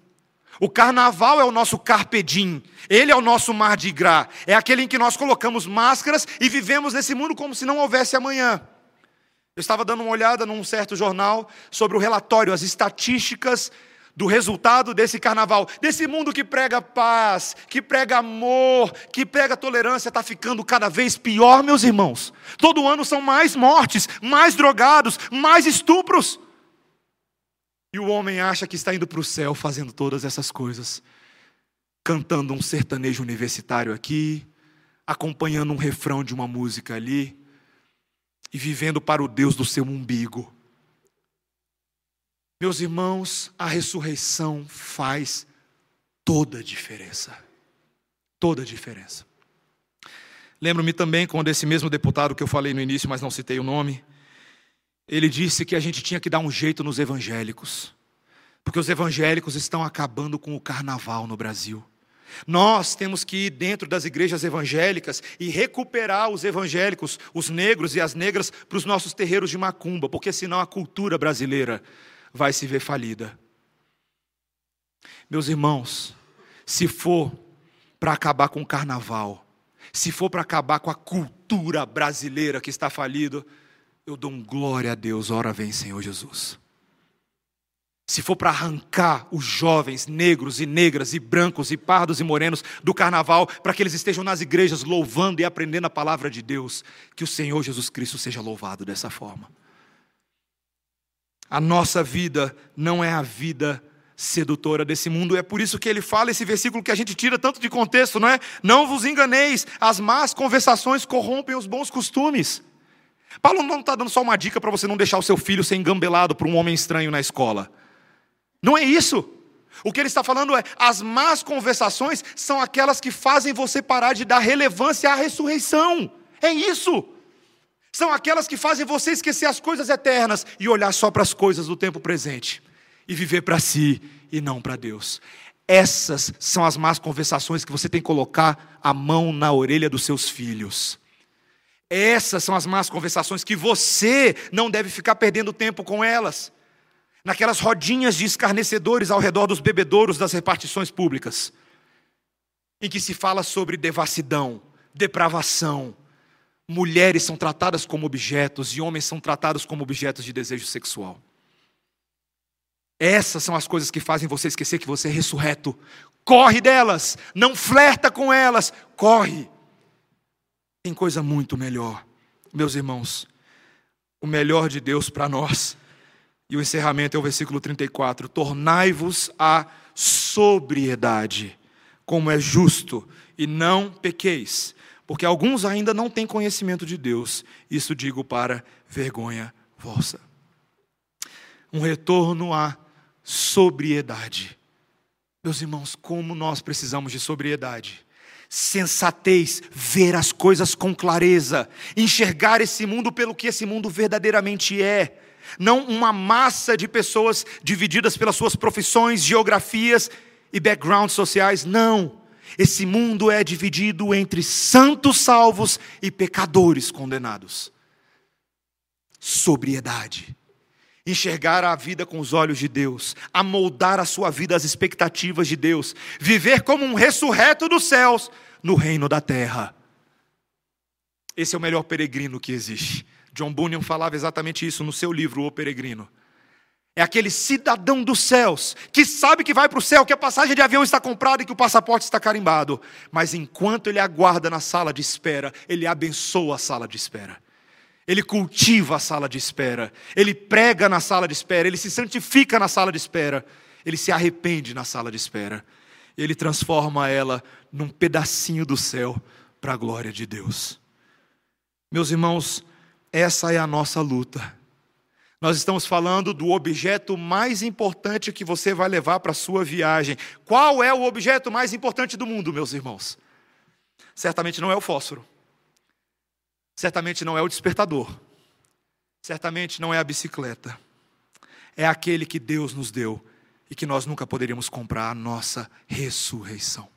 O carnaval é o nosso carpedim, ele é o nosso mar de gras, é aquele em que nós colocamos máscaras e vivemos nesse mundo como se não houvesse amanhã. Eu estava dando uma olhada num certo jornal sobre o relatório, as estatísticas do resultado desse carnaval, desse mundo que prega paz, que prega amor, que prega tolerância, está ficando cada vez pior, meus irmãos. Todo ano são mais mortes, mais drogados, mais estupros. E o homem acha que está indo para o céu fazendo todas essas coisas, cantando um sertanejo universitário aqui, acompanhando um refrão de uma música ali, e vivendo para o Deus do seu umbigo. Meus irmãos, a ressurreição faz toda a diferença. Toda a diferença. Lembro-me também quando esse mesmo deputado que eu falei no início, mas não citei o nome, ele disse que a gente tinha que dar um jeito nos evangélicos, porque os evangélicos estão acabando com o carnaval no Brasil. Nós temos que ir dentro das igrejas evangélicas e recuperar os evangélicos, os negros e as negras, para os nossos terreiros de macumba, porque senão a cultura brasileira vai se ver falida. Meus irmãos, se for para acabar com o carnaval, se for para acabar com a cultura brasileira que está falido, eu dou um glória a Deus, ora vem Senhor Jesus. Se for para arrancar os jovens negros e negras e brancos e pardos e morenos do carnaval, para que eles estejam nas igrejas louvando e aprendendo a palavra de Deus, que o Senhor Jesus Cristo seja louvado dessa forma. A nossa vida não é a vida sedutora desse mundo. É por isso que ele fala esse versículo que a gente tira tanto de contexto, não é? Não vos enganeis, as más conversações corrompem os bons costumes. Paulo não está dando só uma dica para você não deixar o seu filho ser engambelado por um homem estranho na escola. Não é isso. O que ele está falando é: as más conversações são aquelas que fazem você parar de dar relevância à ressurreição. É isso. São aquelas que fazem você esquecer as coisas eternas e olhar só para as coisas do tempo presente e viver para si e não para Deus. Essas são as más conversações que você tem que colocar a mão na orelha dos seus filhos. Essas são as más conversações que você não deve ficar perdendo tempo com elas. Naquelas rodinhas de escarnecedores ao redor dos bebedouros das repartições públicas, em que se fala sobre devassidão, depravação. Mulheres são tratadas como objetos e homens são tratados como objetos de desejo sexual. Essas são as coisas que fazem você esquecer que você é ressurreto. Corre delas, não flerta com elas, corre. Tem coisa muito melhor, meus irmãos. O melhor de Deus para nós. E o encerramento é o versículo 34: Tornai-vos a sobriedade, como é justo, e não pequeis, porque alguns ainda não têm conhecimento de Deus. Isso digo para vergonha vossa. Um retorno à sobriedade. Meus irmãos, como nós precisamos de sobriedade sensatez, ver as coisas com clareza, enxergar esse mundo pelo que esse mundo verdadeiramente é, não uma massa de pessoas divididas pelas suas profissões, geografias e backgrounds sociais, não. Esse mundo é dividido entre santos salvos e pecadores condenados. Sobriedade enxergar a vida com os olhos de Deus, amoldar a sua vida às expectativas de Deus, viver como um ressurreto dos céus no reino da terra. Esse é o melhor peregrino que existe. John Bunyan falava exatamente isso no seu livro, O Peregrino. É aquele cidadão dos céus que sabe que vai para o céu, que a passagem de avião está comprada e que o passaporte está carimbado. Mas enquanto ele aguarda na sala de espera, ele abençoa a sala de espera ele cultiva a sala de espera, ele prega na sala de espera, ele se santifica na sala de espera, ele se arrepende na sala de espera, ele transforma ela num pedacinho do céu para a glória de Deus. Meus irmãos, essa é a nossa luta. Nós estamos falando do objeto mais importante que você vai levar para a sua viagem. Qual é o objeto mais importante do mundo, meus irmãos? Certamente não é o fósforo. Certamente não é o despertador. Certamente não é a bicicleta. É aquele que Deus nos deu e que nós nunca poderíamos comprar a nossa ressurreição.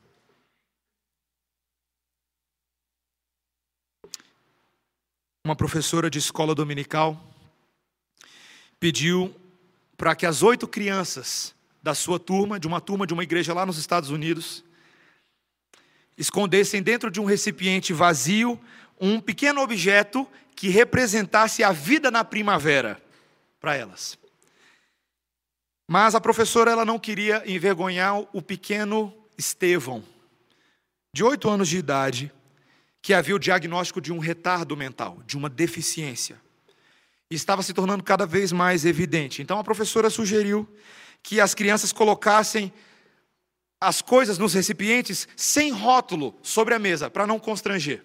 Uma professora de escola dominical pediu para que as oito crianças da sua turma, de uma turma de uma igreja lá nos Estados Unidos, escondessem dentro de um recipiente vazio um pequeno objeto que representasse a vida na primavera para elas. Mas a professora ela não queria envergonhar o pequeno Estevão, de oito anos de idade, que havia o diagnóstico de um retardo mental, de uma deficiência. Estava se tornando cada vez mais evidente. Então a professora sugeriu que as crianças colocassem as coisas nos recipientes sem rótulo sobre a mesa, para não constranger.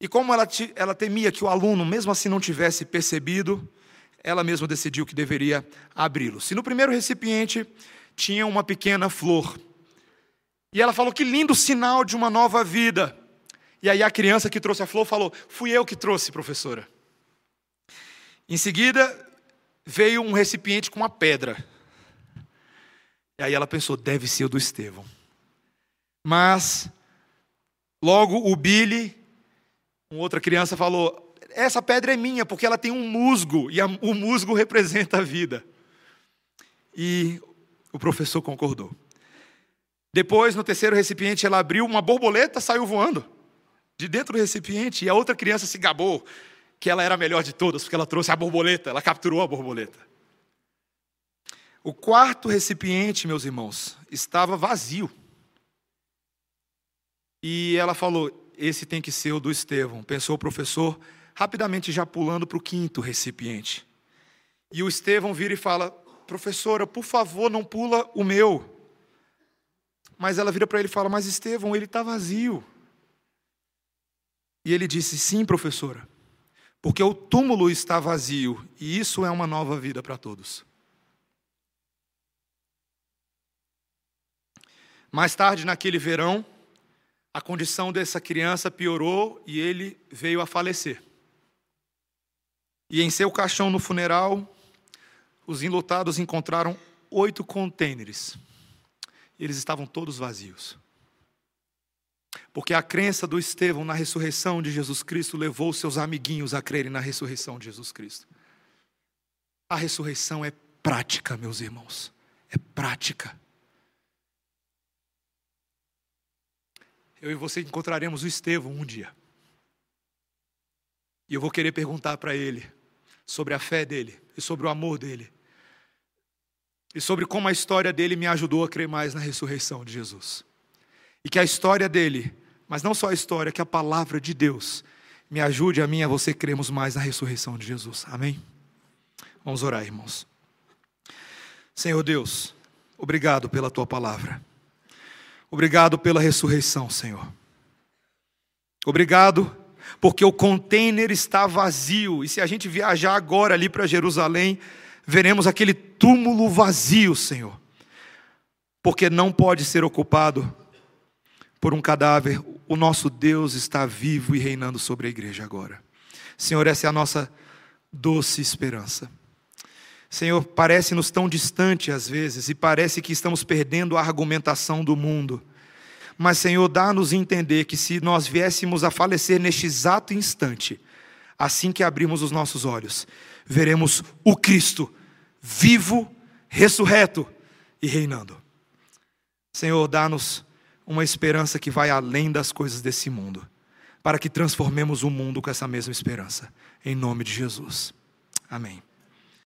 E como ela, ela temia que o aluno, mesmo assim, não tivesse percebido, ela mesma decidiu que deveria abri-lo. Se no primeiro recipiente tinha uma pequena flor, e ela falou: Que lindo sinal de uma nova vida. E aí a criança que trouxe a flor falou: Fui eu que trouxe, professora. Em seguida, veio um recipiente com uma pedra. E aí ela pensou: Deve ser o do Estevão. Mas, logo o Billy, uma outra criança, falou: Essa pedra é minha, porque ela tem um musgo, e a, o musgo representa a vida. E o professor concordou. Depois, no terceiro recipiente, ela abriu uma borboleta, saiu voando de dentro do recipiente, e a outra criança se gabou que ela era a melhor de todas, porque ela trouxe a borboleta, ela capturou a borboleta. O quarto recipiente, meus irmãos, estava vazio. E ela falou: Esse tem que ser o do Estevão. Pensou o professor, rapidamente já pulando para o quinto recipiente. E o Estevão vira e fala: Professora, por favor, não pula o meu. Mas ela vira para ele e fala: Mas Estevão, ele está vazio. E ele disse: Sim, professora, porque o túmulo está vazio e isso é uma nova vida para todos. Mais tarde, naquele verão, a condição dessa criança piorou e ele veio a falecer. E em seu caixão no funeral, os enlutados encontraram oito contêineres eles estavam todos vazios. Porque a crença do Estevão na ressurreição de Jesus Cristo levou seus amiguinhos a crerem na ressurreição de Jesus Cristo. A ressurreição é prática, meus irmãos. É prática. Eu e você encontraremos o Estevão um dia. E eu vou querer perguntar para ele sobre a fé dele e sobre o amor dele e sobre como a história dele me ajudou a crer mais na ressurreição de Jesus. E que a história dele, mas não só a história, que a palavra de Deus me ajude a mim a você cremos mais na ressurreição de Jesus. Amém? Vamos orar, irmãos. Senhor Deus, obrigado pela tua palavra. Obrigado pela ressurreição, Senhor. Obrigado porque o container está vazio. E se a gente viajar agora ali para Jerusalém, veremos aquele túmulo vazio, Senhor, porque não pode ser ocupado por um cadáver. O nosso Deus está vivo e reinando sobre a igreja agora. Senhor, essa é a nossa doce esperança. Senhor, parece-nos tão distante às vezes e parece que estamos perdendo a argumentação do mundo. Mas, Senhor, dá-nos entender que se nós viéssemos a falecer neste exato instante, assim que abrimos os nossos olhos, veremos o Cristo vivo, ressurreto e reinando. Senhor, dá-nos uma esperança que vai além das coisas desse mundo, para que transformemos o mundo com essa mesma esperança. Em nome de Jesus. Amém.